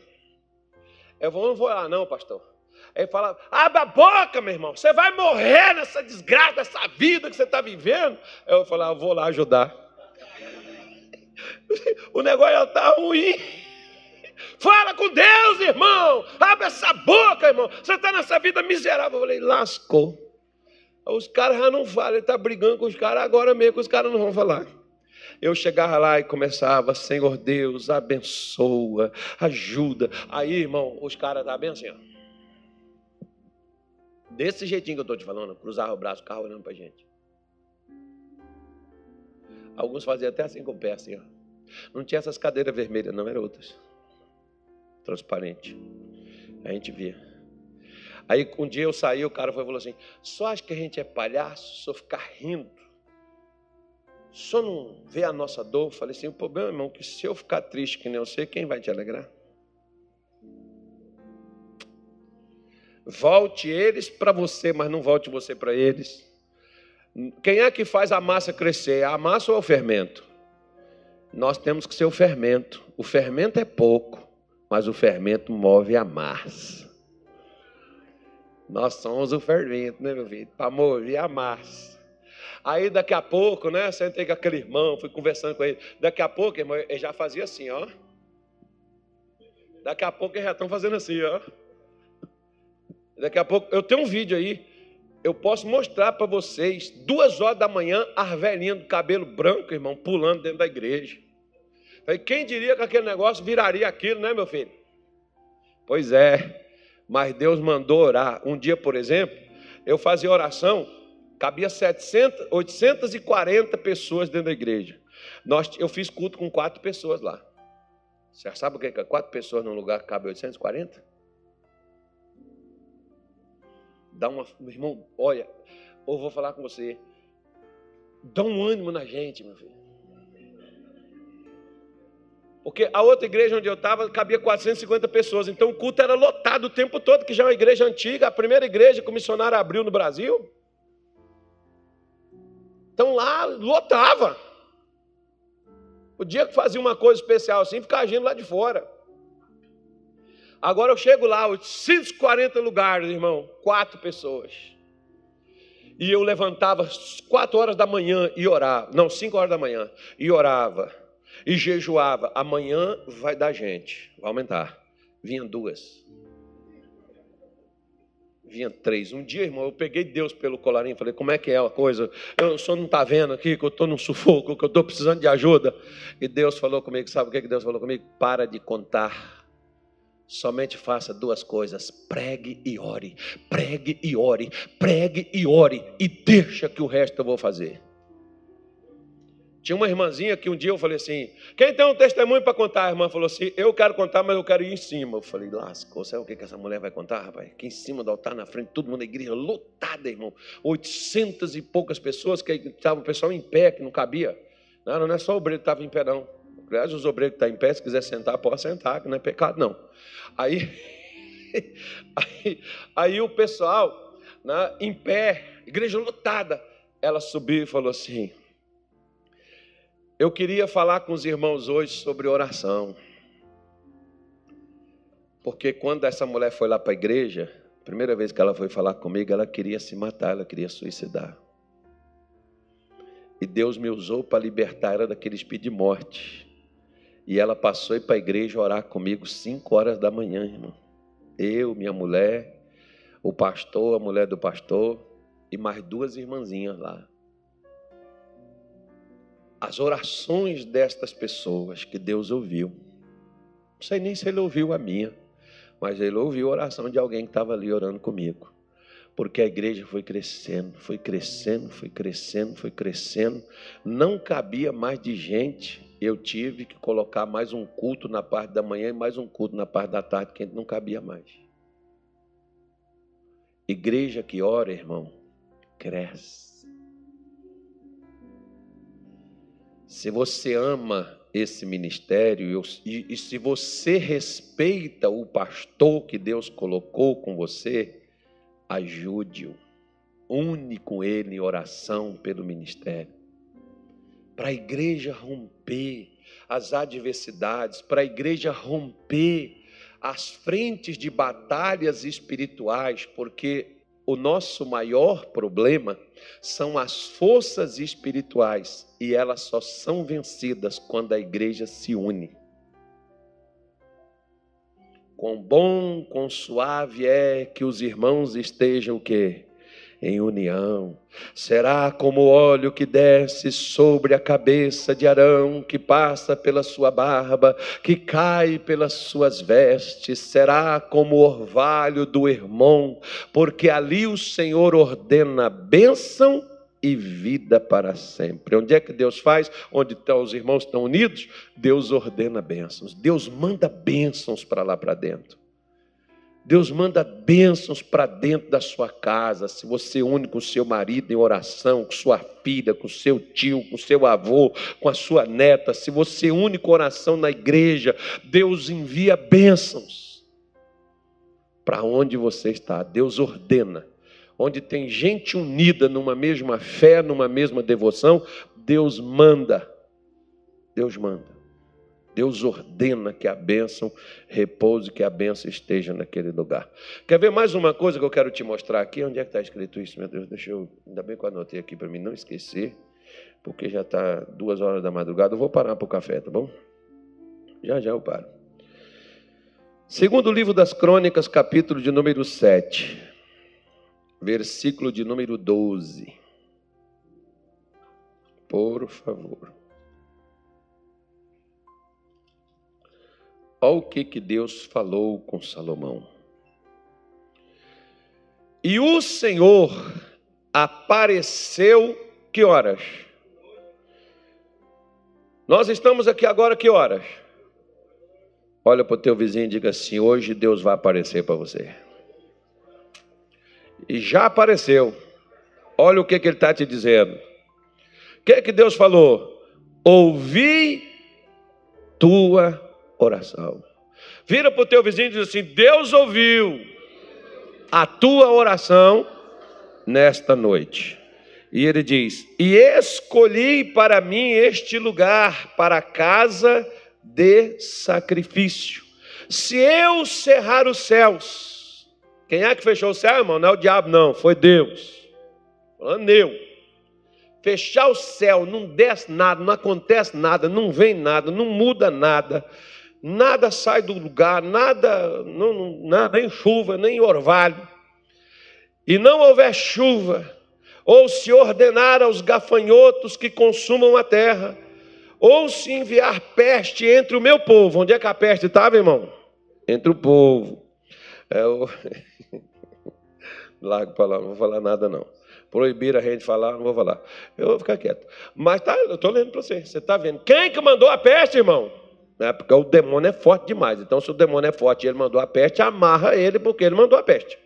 Eu vou, não vou lá não, pastor. Aí ele falava, abre a boca, meu irmão, você vai morrer nessa desgraça, nessa vida que você está vivendo. Eu falava, vou lá ajudar. *laughs* O negócio já está ruim. Fala com Deus, irmão. Abre essa boca, irmão. Você está nessa vida miserável. Eu falei, lascou. Os caras já não falam, ele está brigando com os caras, agora mesmo que os caras não vão falar. Eu chegava lá e começava, Senhor Deus, abençoa, ajuda. Aí, irmão, os caras estavam bem assim, ó. Desse jeitinho que eu estou te falando, cruzava o braço, o carro olhando para gente. Alguns faziam até assim com o pé, assim, ó. Não tinha essas cadeiras vermelhas, não, eram outras. transparente. A gente via. Aí um dia eu saí, o cara falou assim: só acha que a gente é palhaço, só ficar rindo. Só não vê a nossa dor. Eu falei assim: o problema, irmão, é que se eu ficar triste que nem eu sei, quem vai te alegrar? Volte eles para você, mas não volte você para eles. Quem é que faz a massa crescer? A massa ou o fermento? Nós temos que ser o fermento. O fermento é pouco, mas o fermento move a massa. Nós somos o fermento, né, meu filho? Para mover a massa. Aí daqui a pouco, né? Sentei com aquele irmão, fui conversando com ele. Daqui a pouco, irmão, ele já fazia assim, ó. Daqui a pouco eles já estão fazendo assim, ó. Daqui a pouco, eu tenho um vídeo aí, eu posso mostrar para vocês, duas horas da manhã, as velhinhas do cabelo branco, irmão, pulando dentro da igreja. Falei, quem diria que aquele negócio viraria aquilo, né, meu filho? Pois é, mas Deus mandou orar. Um dia, por exemplo, eu fazia oração, cabia 700, 840 pessoas dentro da igreja. Nós, eu fiz culto com quatro pessoas lá. Você sabe o que é quatro pessoas num lugar que cabe 840? Dá uma. Meu irmão, olha, ou vou falar com você. Dá um ânimo na gente, meu filho. Porque a outra igreja onde eu estava cabia 450 pessoas, então o culto era lotado o tempo todo, que já é uma igreja antiga, a primeira igreja que o missionário abriu no Brasil. Então lá lotava. O dia que fazia uma coisa especial assim, ficava agindo lá de fora. Agora eu chego lá, 840 lugares, irmão, quatro pessoas. E eu levantava quatro horas da manhã e orava. Não, cinco horas da manhã. E orava. E jejuava. Amanhã vai dar gente. Vai aumentar. Vinham duas. Vinha três. Um dia, irmão, eu peguei Deus pelo colarinho. Falei, como é que é a coisa? Eu, senhor não está vendo aqui que eu estou num sufoco, que eu estou precisando de ajuda. E Deus falou comigo. Sabe o que Deus falou comigo? Para de contar Somente faça duas coisas: pregue e ore, pregue e ore, pregue e ore, e deixa que o resto eu vou fazer. Tinha uma irmãzinha que um dia eu falei assim: quem tem um testemunho para contar? A irmã falou assim: eu quero contar, mas eu quero ir em cima. Eu falei: lascou, sabe o que, que essa mulher vai contar, rapaz? Aqui em cima do altar, na frente, todo mundo igreja lotada, irmão. Oitocentas e poucas pessoas, que estava o pessoal em pé, que não cabia. Não, não é só o obreiro que estava em pé, não. Aliás, os obreiros que estão tá em pé, se quiser sentar, pode sentar, que não é pecado, não. Aí, *laughs* aí, aí o pessoal, né, em pé, igreja lotada, ela subiu e falou assim: Eu queria falar com os irmãos hoje sobre oração. Porque quando essa mulher foi lá para a igreja, primeira vez que ela foi falar comigo, ela queria se matar, ela queria suicidar. E Deus me usou para libertar ela daquele espírito de morte. E ela passou para a igreja orar comigo cinco horas da manhã, irmão. Eu, minha mulher, o pastor, a mulher do pastor e mais duas irmãzinhas lá. As orações destas pessoas que Deus ouviu. Não sei nem se ele ouviu a minha, mas ele ouviu a oração de alguém que estava ali orando comigo. Porque a igreja foi crescendo, foi crescendo, foi crescendo, foi crescendo. Não cabia mais de gente eu tive que colocar mais um culto na parte da manhã e mais um culto na parte da tarde, que não cabia mais. Igreja que ora, irmão, cresce. Se você ama esse ministério e, e se você respeita o pastor que Deus colocou com você, ajude-o. Une com ele em oração pelo ministério para a igreja romper as adversidades, para a igreja romper as frentes de batalhas espirituais, porque o nosso maior problema são as forças espirituais e elas só são vencidas quando a igreja se une. Quão bom, quão suave é que os irmãos estejam o quê? em união. Será como óleo que desce sobre a cabeça de Arão, que passa pela sua barba, que cai pelas suas vestes. Será como orvalho do irmão, porque ali o Senhor ordena bênção e vida para sempre. Onde é que Deus faz? Onde estão os irmãos estão unidos? Deus ordena bênçãos. Deus manda bênçãos para lá para dentro. Deus manda bênçãos para dentro da sua casa. Se você une com seu marido em oração, com sua filha, com seu tio, com seu avô, com a sua neta, se você une com oração na igreja, Deus envia bênçãos para onde você está. Deus ordena. Onde tem gente unida numa mesma fé, numa mesma devoção, Deus manda. Deus manda. Deus ordena que a bênção repouse, que a bênção esteja naquele lugar. Quer ver mais uma coisa que eu quero te mostrar aqui? Onde é que está escrito isso, meu Deus? Deixa eu. Ainda bem que eu anotei aqui para mim não esquecer, porque já está duas horas da madrugada. Eu vou parar para o café, tá bom? Já já eu paro. Segundo livro das Crônicas, capítulo de número 7, versículo de número 12. Por favor. Olha o que, que Deus falou com Salomão. E o Senhor apareceu que horas? Nós estamos aqui agora que horas? Olha para o teu vizinho e diga assim: hoje Deus vai aparecer para você. E já apareceu. Olha o que, que ele está te dizendo. O que, que Deus falou? Ouvi tua oração. Vira para o teu vizinho e diz assim: Deus ouviu a tua oração nesta noite. E ele diz: E escolhi para mim este lugar, para casa de sacrifício. Se eu cerrar os céus, quem é que fechou o céu, irmão? Não é o diabo, não, foi Deus. Falando eu. Fechar o céu, não desce nada, não acontece nada, não vem nada, não muda nada nada sai do lugar, nada, não, nada, nem chuva, nem orvalho, e não houver chuva, ou se ordenar aos gafanhotos que consumam a terra, ou se enviar peste entre o meu povo, onde é que a peste estava, irmão? Entre o povo. É o... *laughs* Largo para lá, não vou falar nada não. Proibir a gente falar, não vou falar. Eu vou ficar quieto. Mas tá, eu estou lendo para você. Você está vendo? Quem que mandou a peste, irmão? né? porque o demônio é forte demais. Então, se o demônio é forte e ele mandou a peste, amarra ele, porque ele mandou a peste.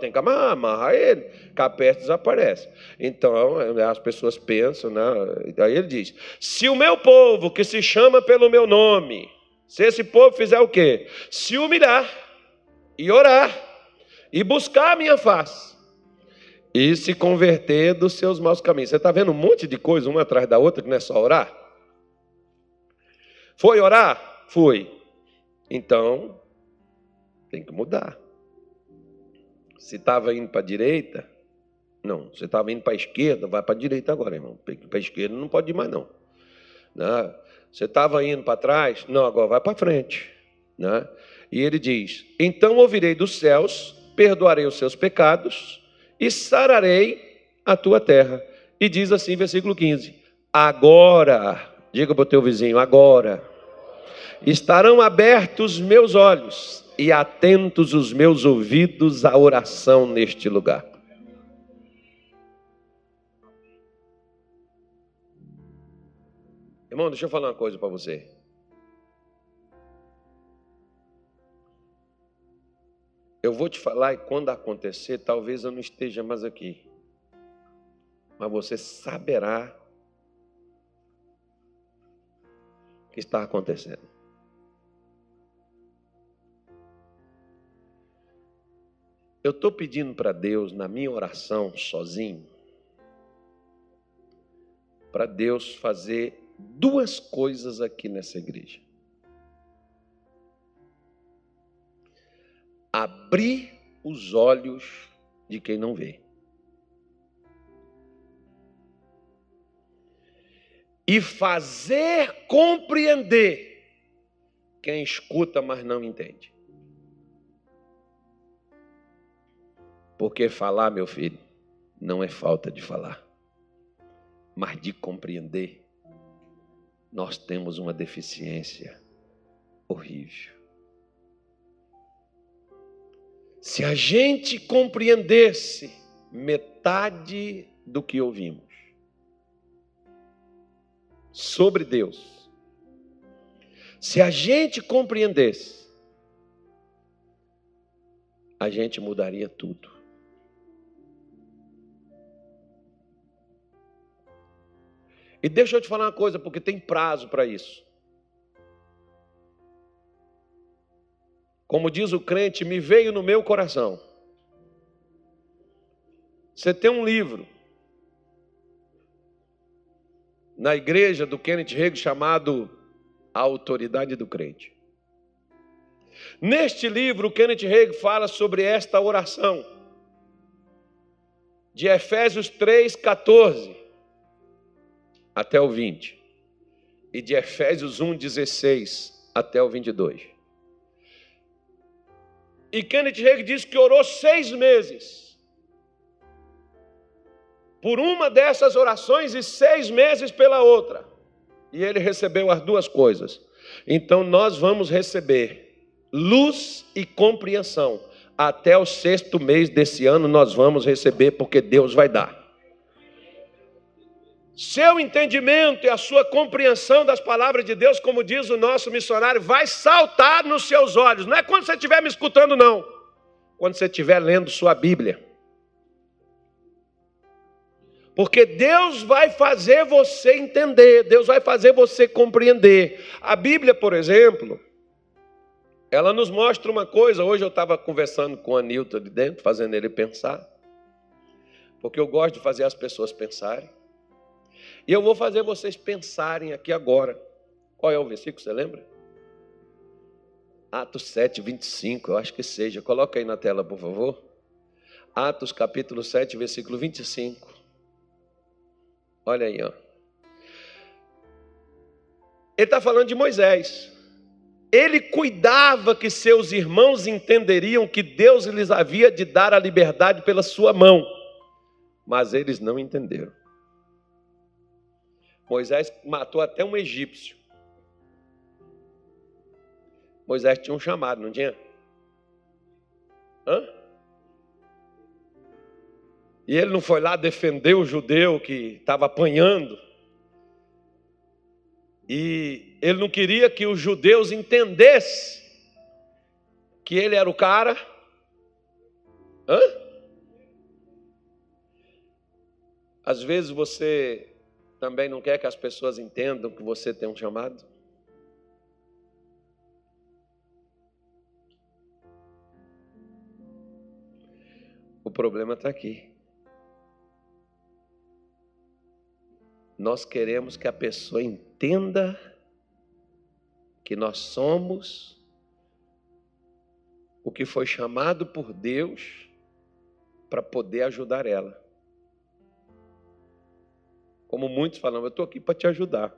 Tem que amarrar, amarra ele, que a peste desaparece. Então, as pessoas pensam, né? aí ele diz: se o meu povo, que se chama pelo meu nome, se esse povo fizer o quê? Se humilhar e orar e buscar a minha face e se converter dos seus maus caminhos. Você está vendo um monte de coisa uma atrás da outra que não é só orar? Foi orar? Fui. Então, tem que mudar. Se estava indo para a direita, não. Se estava indo para a esquerda, vai para a direita agora, irmão. Para a esquerda não pode ir mais, não. Né? Você estava indo para trás? Não, agora vai para frente. Né? E ele diz: Então ouvirei dos céus, perdoarei os seus pecados e sararei a tua terra. E diz assim, versículo 15: Agora Diga para o teu vizinho, agora estarão abertos meus olhos e atentos os meus ouvidos à oração neste lugar. Irmão, deixa eu falar uma coisa para você. Eu vou te falar e quando acontecer, talvez eu não esteja mais aqui. Mas você saberá que está acontecendo. Eu estou pedindo para Deus, na minha oração, sozinho, para Deus fazer duas coisas aqui nessa igreja. Abrir os olhos de quem não vê. e fazer compreender quem escuta, mas não entende. Porque falar, meu filho, não é falta de falar, mas de compreender. Nós temos uma deficiência horrível. Se a gente compreendesse metade do que ouvimos sobre Deus. Se a gente compreendesse, a gente mudaria tudo. E deixa eu te falar uma coisa, porque tem prazo para isso. Como diz o crente, me veio no meu coração. Você tem um livro na igreja do Kenneth Hagin chamado A Autoridade do Crente. Neste livro, Kenneth Hagin fala sobre esta oração de Efésios 3, 14 até o 20 e de Efésios 1, 16 até o 22. E Kenneth Hagin diz que orou seis meses por uma dessas orações e seis meses pela outra. E ele recebeu as duas coisas. Então nós vamos receber luz e compreensão. Até o sexto mês desse ano nós vamos receber, porque Deus vai dar. Seu entendimento e a sua compreensão das palavras de Deus, como diz o nosso missionário, vai saltar nos seus olhos. Não é quando você estiver me escutando, não. Quando você estiver lendo sua Bíblia. Porque Deus vai fazer você entender, Deus vai fazer você compreender. A Bíblia, por exemplo, ela nos mostra uma coisa. Hoje eu estava conversando com o Anilton de dentro, fazendo ele pensar. Porque eu gosto de fazer as pessoas pensarem. E eu vou fazer vocês pensarem aqui agora. Qual é o versículo, você lembra? Atos 7, 25, eu acho que seja. Coloca aí na tela, por favor. Atos capítulo 7, versículo 25. Olha aí, ó. Ele está falando de Moisés. Ele cuidava que seus irmãos entenderiam que Deus lhes havia de dar a liberdade pela sua mão, mas eles não entenderam. Moisés matou até um egípcio. Moisés tinha um chamado, não tinha? Hã? E ele não foi lá defender o judeu que estava apanhando. E ele não queria que os judeus entendessem que ele era o cara. Hã? Às vezes você também não quer que as pessoas entendam que você tem um chamado. O problema está aqui. Nós queremos que a pessoa entenda que nós somos o que foi chamado por Deus para poder ajudar ela. Como muitos falam, eu estou aqui para te ajudar.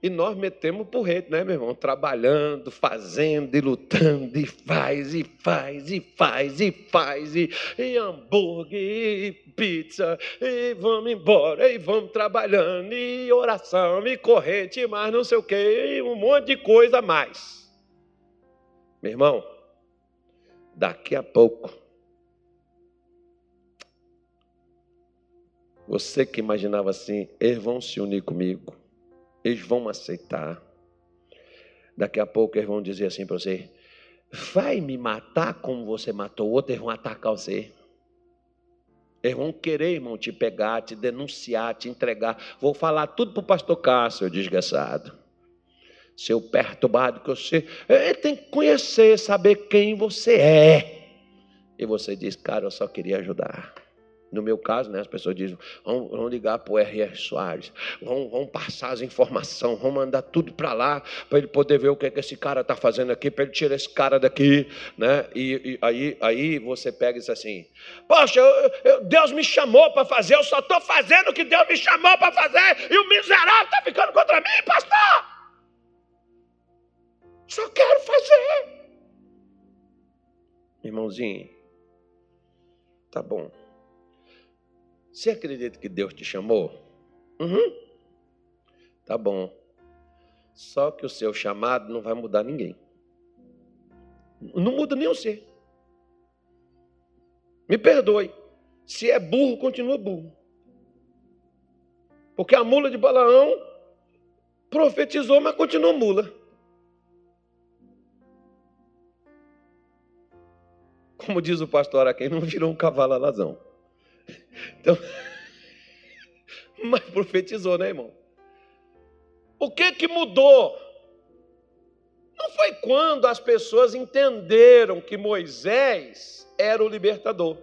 E nós metemos porrete, né, meu irmão? Trabalhando, fazendo e lutando, e faz, e faz, e faz, e faz, e, e hambúrguer, e pizza, e vamos embora, e vamos trabalhando, e oração, e corrente, e mais não sei o quê, e um monte de coisa a mais. Meu irmão, daqui a pouco, você que imaginava assim, eles vão se unir comigo eles vão aceitar. Daqui a pouco eles vão dizer assim para você: vai me matar como você matou o outro, eles vão atacar você. Eles vão querer, irmão, te pegar, te denunciar, te entregar. Vou falar tudo para o pastor Cássio, desgraçado. Seu perturbado que você. Ele tem que conhecer, saber quem você é. E você diz, cara, eu só queria ajudar. No meu caso, né, as pessoas dizem, vamos, vamos ligar para o R.R. Soares, vamos, vamos, passar as informações, vamos mandar tudo para lá, para ele poder ver o que, é que esse cara está fazendo aqui, para ele tirar esse cara daqui. Né? E, e, aí, aí você pega e diz assim, poxa, eu, eu, Deus me chamou para fazer, eu só estou fazendo o que Deus me chamou para fazer, e o miserável está ficando contra mim, pastor! Só quero fazer. Irmãozinho, tá bom. Você acredita que Deus te chamou? Uhum. Tá bom. Só que o seu chamado não vai mudar ninguém. Não muda nem você. Me perdoe. Se é burro, continua burro. Porque a mula de Balaão profetizou, mas continua mula. Como diz o pastor aqui, não virou um cavalo alazão. Então, *laughs* mas profetizou, né, irmão? O que que mudou? Não foi quando as pessoas entenderam que Moisés era o libertador.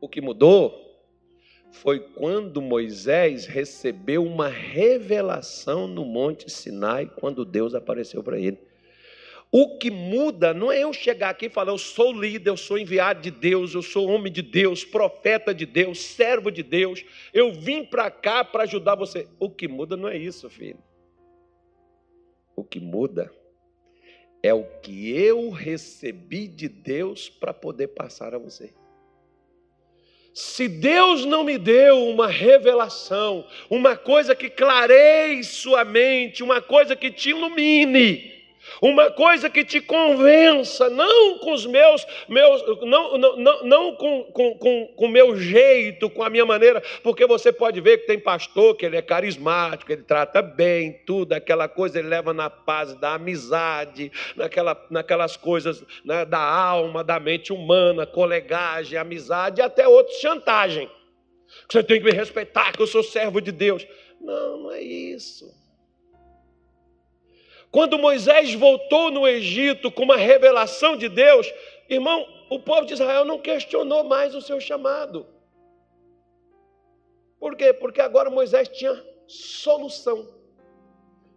O que mudou foi quando Moisés recebeu uma revelação no Monte Sinai, quando Deus apareceu para ele. O que muda não é eu chegar aqui e falar, eu sou líder, eu sou enviado de Deus, eu sou homem de Deus, profeta de Deus, servo de Deus, eu vim para cá para ajudar você. O que muda não é isso, filho. O que muda é o que eu recebi de Deus para poder passar a você. Se Deus não me deu uma revelação, uma coisa que clareie sua mente, uma coisa que te ilumine, uma coisa que te convença, não com os meus, meus não, não, não, não com o com, com, com meu jeito, com a minha maneira, porque você pode ver que tem pastor que ele é carismático, ele trata bem, tudo, aquela coisa ele leva na paz da amizade, naquela, naquelas coisas né, da alma, da mente humana, colegagem, amizade, e até outros chantagem. Você tem que me respeitar, que eu sou servo de Deus. Não, não é isso. Quando Moisés voltou no Egito com uma revelação de Deus, irmão, o povo de Israel não questionou mais o seu chamado. Por quê? Porque agora Moisés tinha solução,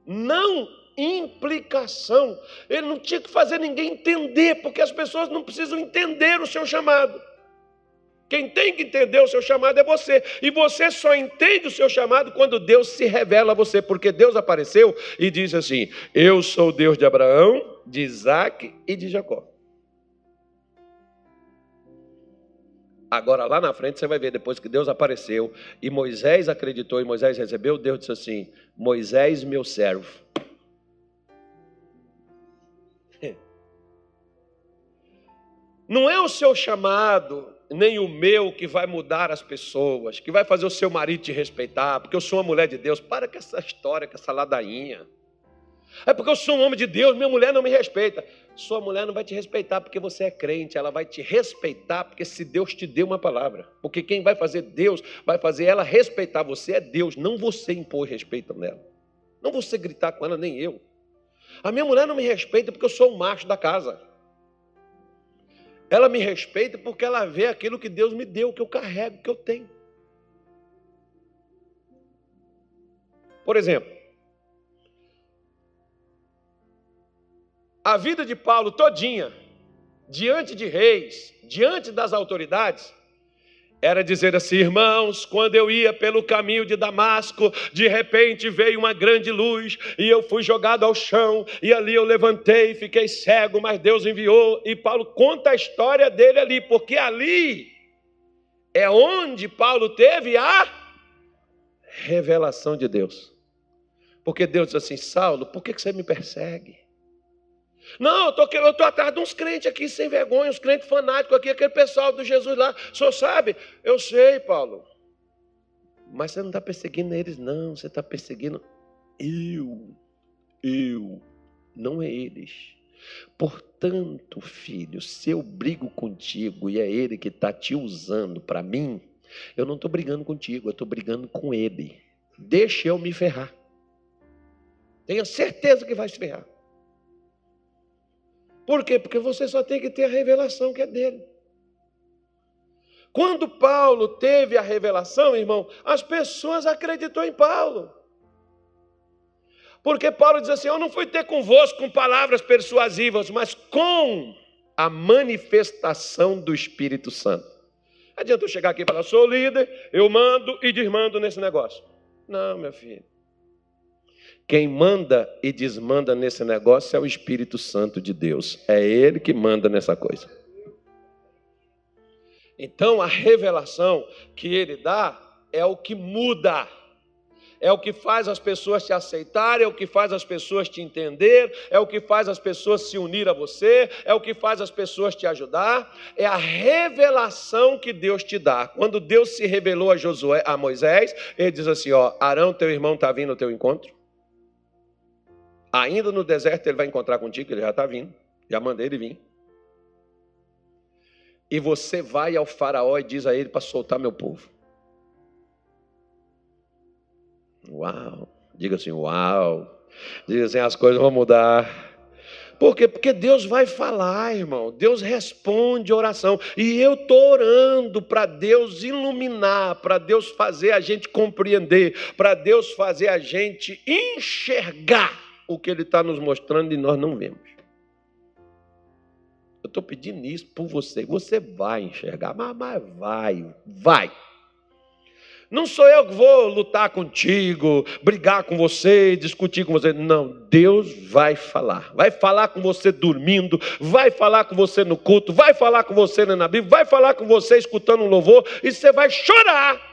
não implicação. Ele não tinha que fazer ninguém entender, porque as pessoas não precisam entender o seu chamado. Quem tem que entender o seu chamado é você. E você só entende o seu chamado quando Deus se revela a você, porque Deus apareceu e disse assim: Eu sou o Deus de Abraão, de Isaac e de Jacó. Agora, lá na frente, você vai ver, depois que Deus apareceu e Moisés acreditou e Moisés recebeu, Deus disse assim: Moisés, meu servo. *laughs* Não é o seu chamado nem o meu que vai mudar as pessoas, que vai fazer o seu marido te respeitar, porque eu sou uma mulher de Deus. Para com essa história, com essa ladainha. É porque eu sou um homem de Deus, minha mulher não me respeita. Sua mulher não vai te respeitar porque você é crente, ela vai te respeitar porque se Deus te deu uma palavra. Porque quem vai fazer Deus, vai fazer ela respeitar você é Deus, não você impor respeito nela. Não você gritar com ela, nem eu. A minha mulher não me respeita porque eu sou o macho da casa. Ela me respeita porque ela vê aquilo que Deus me deu, que eu carrego, que eu tenho. Por exemplo, a vida de Paulo todinha, diante de reis, diante das autoridades, era dizer assim, irmãos, quando eu ia pelo caminho de Damasco, de repente veio uma grande luz e eu fui jogado ao chão e ali eu levantei e fiquei cego, mas Deus enviou. E Paulo conta a história dele ali, porque ali é onde Paulo teve a revelação de Deus. Porque Deus diz assim, Saulo, por que você me persegue? Não, eu tô atrás de uns crentes aqui sem vergonha, uns crentes fanáticos aqui, aquele pessoal do Jesus lá. O senhor sabe? Eu sei, Paulo. Mas você não está perseguindo eles, não. Você está perseguindo eu. Eu. Não é eles. Portanto, filho, se eu brigo contigo e é ele que está te usando para mim, eu não estou brigando contigo, eu estou brigando com ele. Deixa eu me ferrar. Tenha certeza que vai se ferrar. Por quê? Porque você só tem que ter a revelação que é dele. Quando Paulo teve a revelação, irmão, as pessoas acreditou em Paulo. Porque Paulo diz assim: Eu não fui ter convosco com palavras persuasivas, mas com a manifestação do Espírito Santo. Adianta eu chegar aqui e falar, sou líder, eu mando e desmando nesse negócio. Não, meu filho. Quem manda e desmanda nesse negócio é o Espírito Santo de Deus. É Ele que manda nessa coisa. Então a revelação que Ele dá é o que muda. é o que faz as pessoas te aceitarem, é o que faz as pessoas te entender, é o que faz as pessoas se unir a você, é o que faz as pessoas te ajudar, é a revelação que Deus te dá. Quando Deus se revelou a Josué, a Moisés, ele diz assim, ó, Arão, teu irmão está vindo ao teu encontro. Ainda no deserto ele vai encontrar contigo, ele já está vindo. Já mandei ele vir. E você vai ao faraó e diz a ele para soltar meu povo. Uau! Diga assim, uau! Diga assim, as coisas vão mudar. Por quê? Porque Deus vai falar, irmão. Deus responde oração. E eu estou orando para Deus iluminar, para Deus fazer a gente compreender, para Deus fazer a gente enxergar o que Ele está nos mostrando e nós não vemos. Eu estou pedindo isso por você. Você vai enxergar, mas, mas vai, vai. Não sou eu que vou lutar contigo, brigar com você, discutir com você. Não, Deus vai falar. Vai falar com você dormindo, vai falar com você no culto, vai falar com você na Bíblia, vai falar com você escutando um louvor e você vai chorar.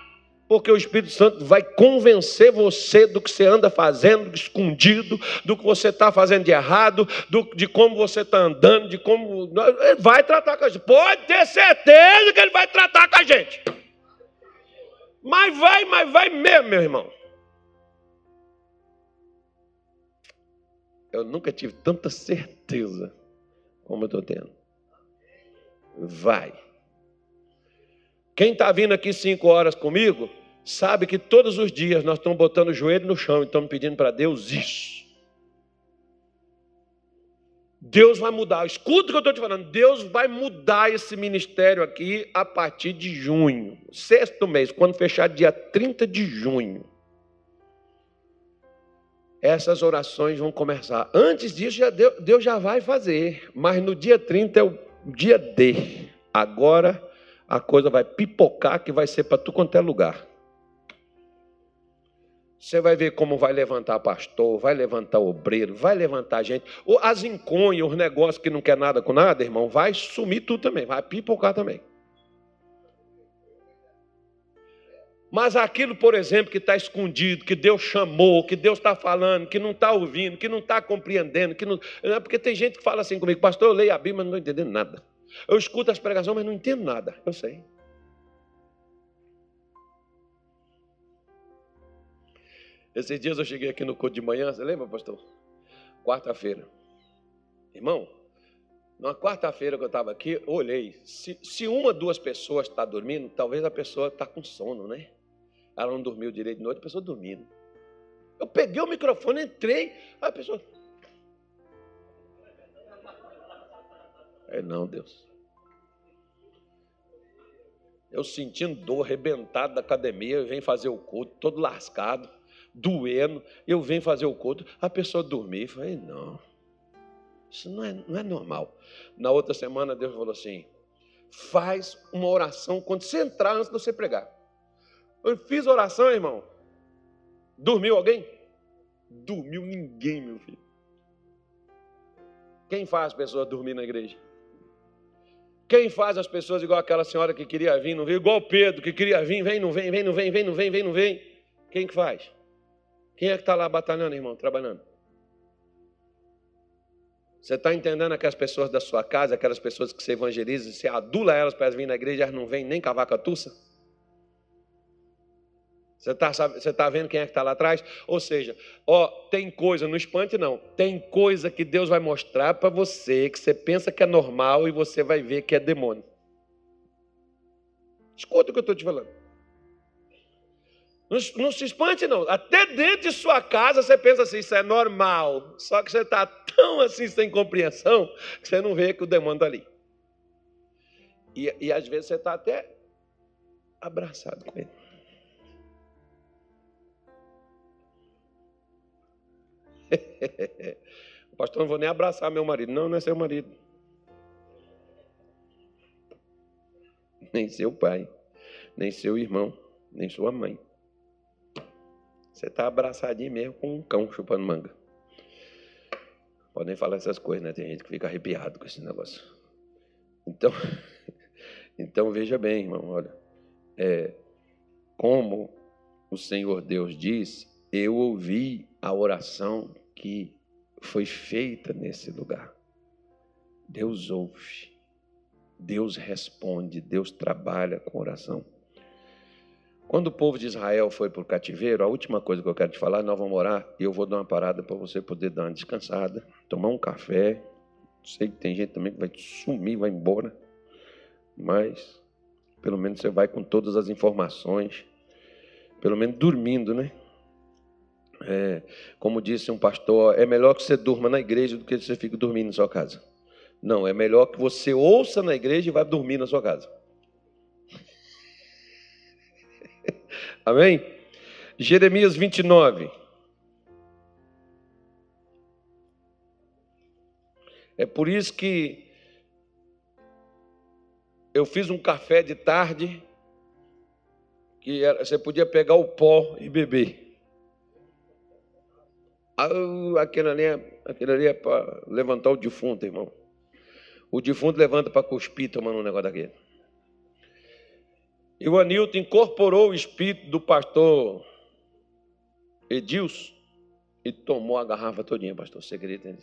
Porque o Espírito Santo vai convencer você do que você anda fazendo escondido, do que você está fazendo de errado, do, de como você está andando, de como. Ele vai tratar com a gente. Pode ter certeza que ele vai tratar com a gente. Mas vai, mas vai mesmo, meu irmão. Eu nunca tive tanta certeza como eu estou tendo. Vai. Quem está vindo aqui cinco horas comigo, sabe que todos os dias nós estamos botando o joelho no chão e estamos pedindo para Deus isso. Deus vai mudar. Escuta o que eu estou te falando. Deus vai mudar esse ministério aqui a partir de junho. Sexto mês, quando fechar dia 30 de junho. Essas orações vão começar. Antes disso, já Deus, Deus já vai fazer. Mas no dia 30 é o dia D. Agora a coisa vai pipocar que vai ser para tu quanto é lugar. Você vai ver como vai levantar pastor, vai levantar obreiro, vai levantar gente. As enconhas, os negócios que não quer nada com nada, irmão, vai sumir tudo também, vai pipocar também. Mas aquilo, por exemplo, que está escondido, que Deus chamou, que Deus está falando, que não está ouvindo, que não está compreendendo, que não. É porque tem gente que fala assim comigo, pastor, eu leio a Bíblia, mas não estou entendendo nada. Eu escuto as pregações, mas não entendo nada. Eu sei. Esses dias eu cheguei aqui no culto de manhã, você lembra, pastor? Quarta-feira. Irmão, na quarta-feira que eu estava aqui, eu olhei. Se, se uma, duas pessoas está dormindo, talvez a pessoa está com sono, né? Ela não dormiu direito de noite, a pessoa dormindo. Eu peguei o microfone, entrei, a pessoa. É não, Deus. Eu sentindo dor, arrebentado da academia, venho fazer o culto, todo lascado doendo, eu venho fazer o culto, a pessoa dormir. Eu falei, não, isso não é, não é normal. Na outra semana, Deus falou assim: faz uma oração quando você entrar antes de você pregar. Eu fiz oração, irmão. Dormiu alguém? Dormiu ninguém, meu filho. Quem faz as pessoas dormir na igreja? Quem faz as pessoas igual aquela senhora que queria vir, não veio? Igual Pedro que queria vir, vem, não vem, vem, não vem, vem, não vem, vem, não vem. Quem que faz? Quem é que está lá batalhando, irmão, trabalhando? Você está entendendo aquelas pessoas da sua casa, aquelas pessoas que você evangeliza, você adula elas para elas na igreja, elas não vêm nem cavaca tussa? Você está você tá vendo quem é que está lá atrás? Ou seja, ó, tem coisa, não espante não, tem coisa que Deus vai mostrar para você, que você pensa que é normal e você vai ver que é demônio. Escuta o que eu estou te falando. Não, se espante, não. Até dentro de sua casa você pensa assim, isso é normal. Só que você está tão assim sem compreensão que você não vê que o demônio está ali. E, e às vezes você está até abraçado com ele. *laughs* Pastor, não vou nem abraçar meu marido. Não, não é seu marido. Nem seu pai, nem seu irmão, nem sua mãe. Você está abraçadinho mesmo com um cão chupando manga. Podem falar essas coisas, né? Tem gente que fica arrepiado com esse negócio. Então, *laughs* então veja bem, irmão, olha. É, como o Senhor Deus diz, eu ouvi a oração que foi feita nesse lugar. Deus ouve, Deus responde, Deus trabalha com oração. Quando o povo de Israel foi para o cativeiro, a última coisa que eu quero te falar, nós vamos orar e eu vou dar uma parada para você poder dar uma descansada, tomar um café. Sei que tem gente também que vai sumir, vai embora, mas pelo menos você vai com todas as informações, pelo menos dormindo, né? É, como disse um pastor, é melhor que você durma na igreja do que você fique dormindo na sua casa. Não, é melhor que você ouça na igreja e vá dormir na sua casa. Amém? Jeremias 29. É por isso que eu fiz um café de tarde que você podia pegar o pó e beber. Ah, aquilo ali é, aquilo ali é para levantar o defunto, irmão. O defunto levanta para cuspir tomando um negócio daquele. E o Anilton incorporou o espírito do pastor Edilson e tomou a garrafa todinha, pastor. Segredo,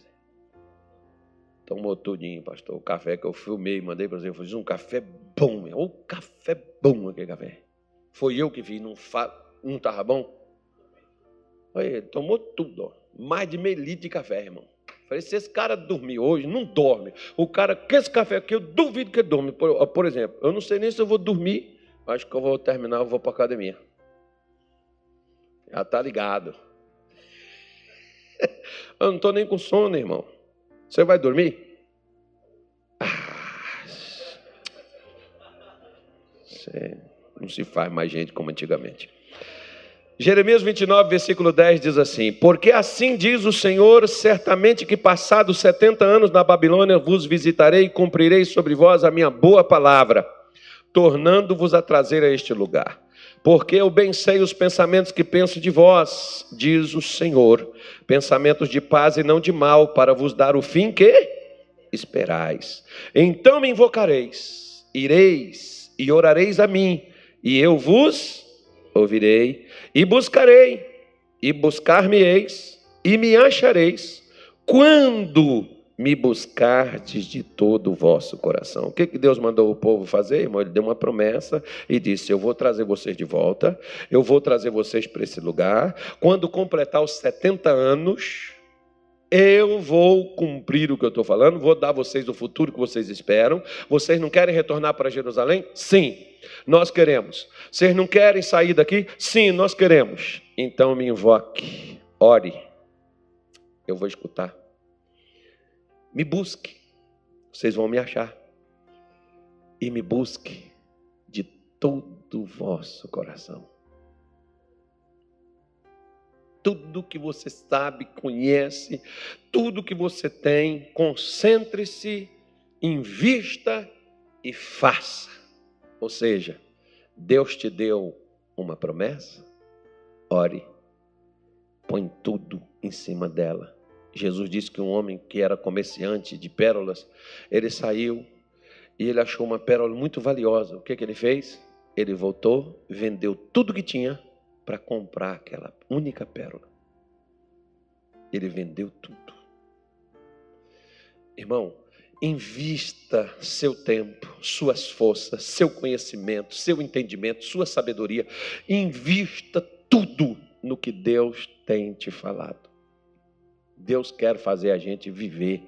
Tomou todinho, pastor. O café que eu filmei, mandei para você. Eu fiz um café bom. O café bom aquele café. Foi eu que fiz, não estava bom? Olha, tomou tudo, ó mais de meio litro de café, irmão. Falei, se esse cara dormir hoje, não dorme. O cara com esse café aqui, eu duvido que ele dorme. Por, por, exemplo, eu não sei nem se eu vou dormir, acho que eu vou terminar, eu vou para academia. Já tá ligado. *laughs* Eu não estou nem com sono, irmão. Você vai dormir? Ah, você não se faz mais gente como antigamente. Jeremias 29, versículo 10 diz assim: Porque assim diz o Senhor, certamente que passados setenta anos na Babilônia vos visitarei e cumprirei sobre vós a minha boa palavra, tornando-vos a trazer a este lugar. Porque eu bem sei os pensamentos que penso de vós, diz o Senhor, pensamentos de paz e não de mal, para vos dar o fim que esperais. Então me invocareis, ireis e orareis a mim, e eu vos ouvirei, e buscarei, e buscar-me-eis, e me achareis, quando me buscardes de todo o vosso coração. O que, que Deus mandou o povo fazer, irmão? Ele deu uma promessa e disse: Eu vou trazer vocês de volta, eu vou trazer vocês para esse lugar. Quando completar os 70 anos, eu vou cumprir o que eu estou falando, vou dar a vocês o futuro que vocês esperam. Vocês não querem retornar para Jerusalém? Sim, nós queremos. Vocês não querem sair daqui? Sim, nós queremos. Então me invoque, ore, eu vou escutar. Me busque, vocês vão me achar. E me busque de todo o vosso coração tudo que você sabe, conhece, tudo que você tem, concentre-se, invista e faça. Ou seja, Deus te deu uma promessa, ore, põe tudo em cima dela. Jesus disse que um homem que era comerciante de pérolas, ele saiu e ele achou uma pérola muito valiosa. O que, que ele fez? Ele voltou, vendeu tudo que tinha para comprar aquela única pérola. Ele vendeu tudo. Irmão, invista seu tempo, suas forças, seu conhecimento, seu entendimento, sua sabedoria. Invista tudo no que Deus tem te falado. Deus quer fazer a gente viver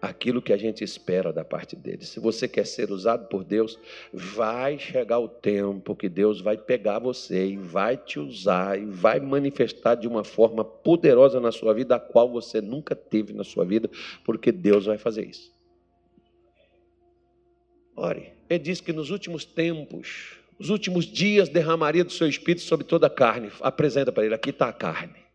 aquilo que a gente espera da parte dele. Se você quer ser usado por Deus, vai chegar o tempo que Deus vai pegar você e vai te usar e vai manifestar de uma forma poderosa na sua vida, a qual você nunca teve na sua vida, porque Deus vai fazer isso. Ore, ele diz que nos últimos tempos, nos últimos dias derramaria do seu espírito sobre toda a carne. Apresenta para ele, aqui está a carne.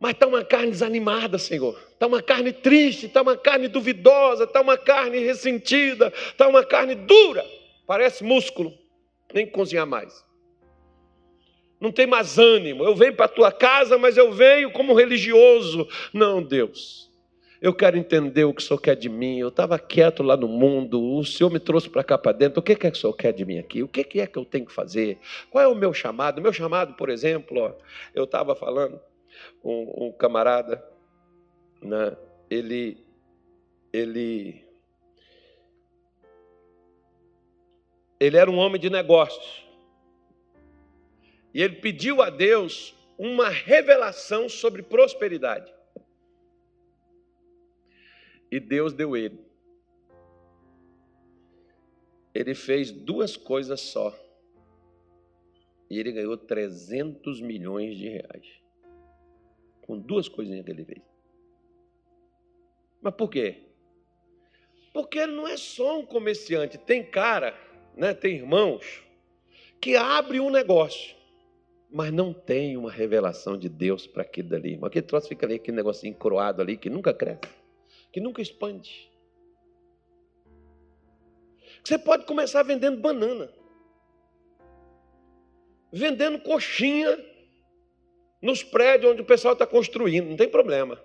Mas está uma carne desanimada, Senhor. Está uma carne triste, está uma carne duvidosa, está uma carne ressentida, está uma carne dura. Parece músculo, nem cozinhar mais. Não tem mais ânimo. Eu venho para a tua casa, mas eu venho como religioso. Não, Deus. Eu quero entender o que o Senhor quer de mim. Eu estava quieto lá no mundo. O Senhor me trouxe para cá para dentro. O que é que o Senhor quer de mim aqui? O que é que eu tenho que fazer? Qual é o meu chamado? O meu chamado, por exemplo, ó, eu estava falando, um, um, camarada, né, ele, ele, ele era um homem de negócios. E ele pediu a Deus uma revelação sobre prosperidade. E Deus deu ele. Ele fez duas coisas só. E ele ganhou 300 milhões de reais. Com duas coisinhas que ele fez. Mas por quê? Porque ele não é só um comerciante. Tem cara, né, tem irmãos, que abre um negócio, mas não tem uma revelação de Deus para aquilo dali. Aquele troço fica ali, aquele negocinho croado ali, que nunca cresce que nunca expande. Você pode começar vendendo banana, vendendo coxinha nos prédios onde o pessoal está construindo, não tem problema.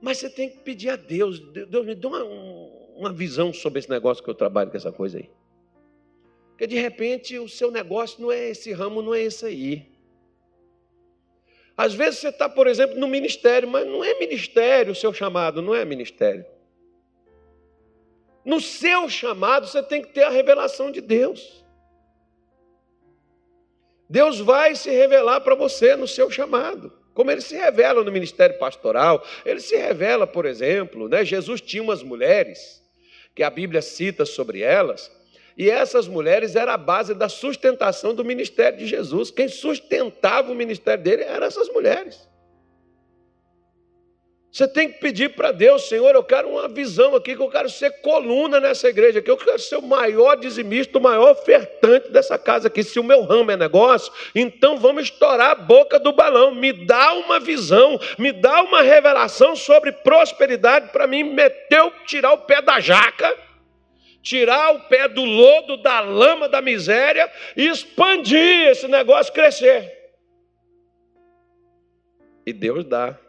Mas você tem que pedir a Deus, Deus me dá uma, uma visão sobre esse negócio que eu trabalho com essa coisa aí. Porque de repente o seu negócio não é esse ramo, não é esse aí. Às vezes você está, por exemplo, no ministério, mas não é ministério o seu chamado, não é ministério. No seu chamado você tem que ter a revelação de Deus. Deus vai se revelar para você no seu chamado. Como ele se revela no ministério pastoral, ele se revela, por exemplo, né? Jesus tinha umas mulheres, que a Bíblia cita sobre elas, e essas mulheres eram a base da sustentação do ministério de Jesus. Quem sustentava o ministério dele eram essas mulheres. Você tem que pedir para Deus, Senhor, eu quero uma visão aqui, que eu quero ser coluna nessa igreja aqui, eu quero ser o maior dizimista, o maior ofertante dessa casa aqui. Se o meu ramo é negócio, então vamos estourar a boca do balão. Me dá uma visão, me dá uma revelação sobre prosperidade para mim meter, tirar o pé da jaca tirar o pé do lodo, da lama da miséria e expandir esse negócio crescer. E Deus dá.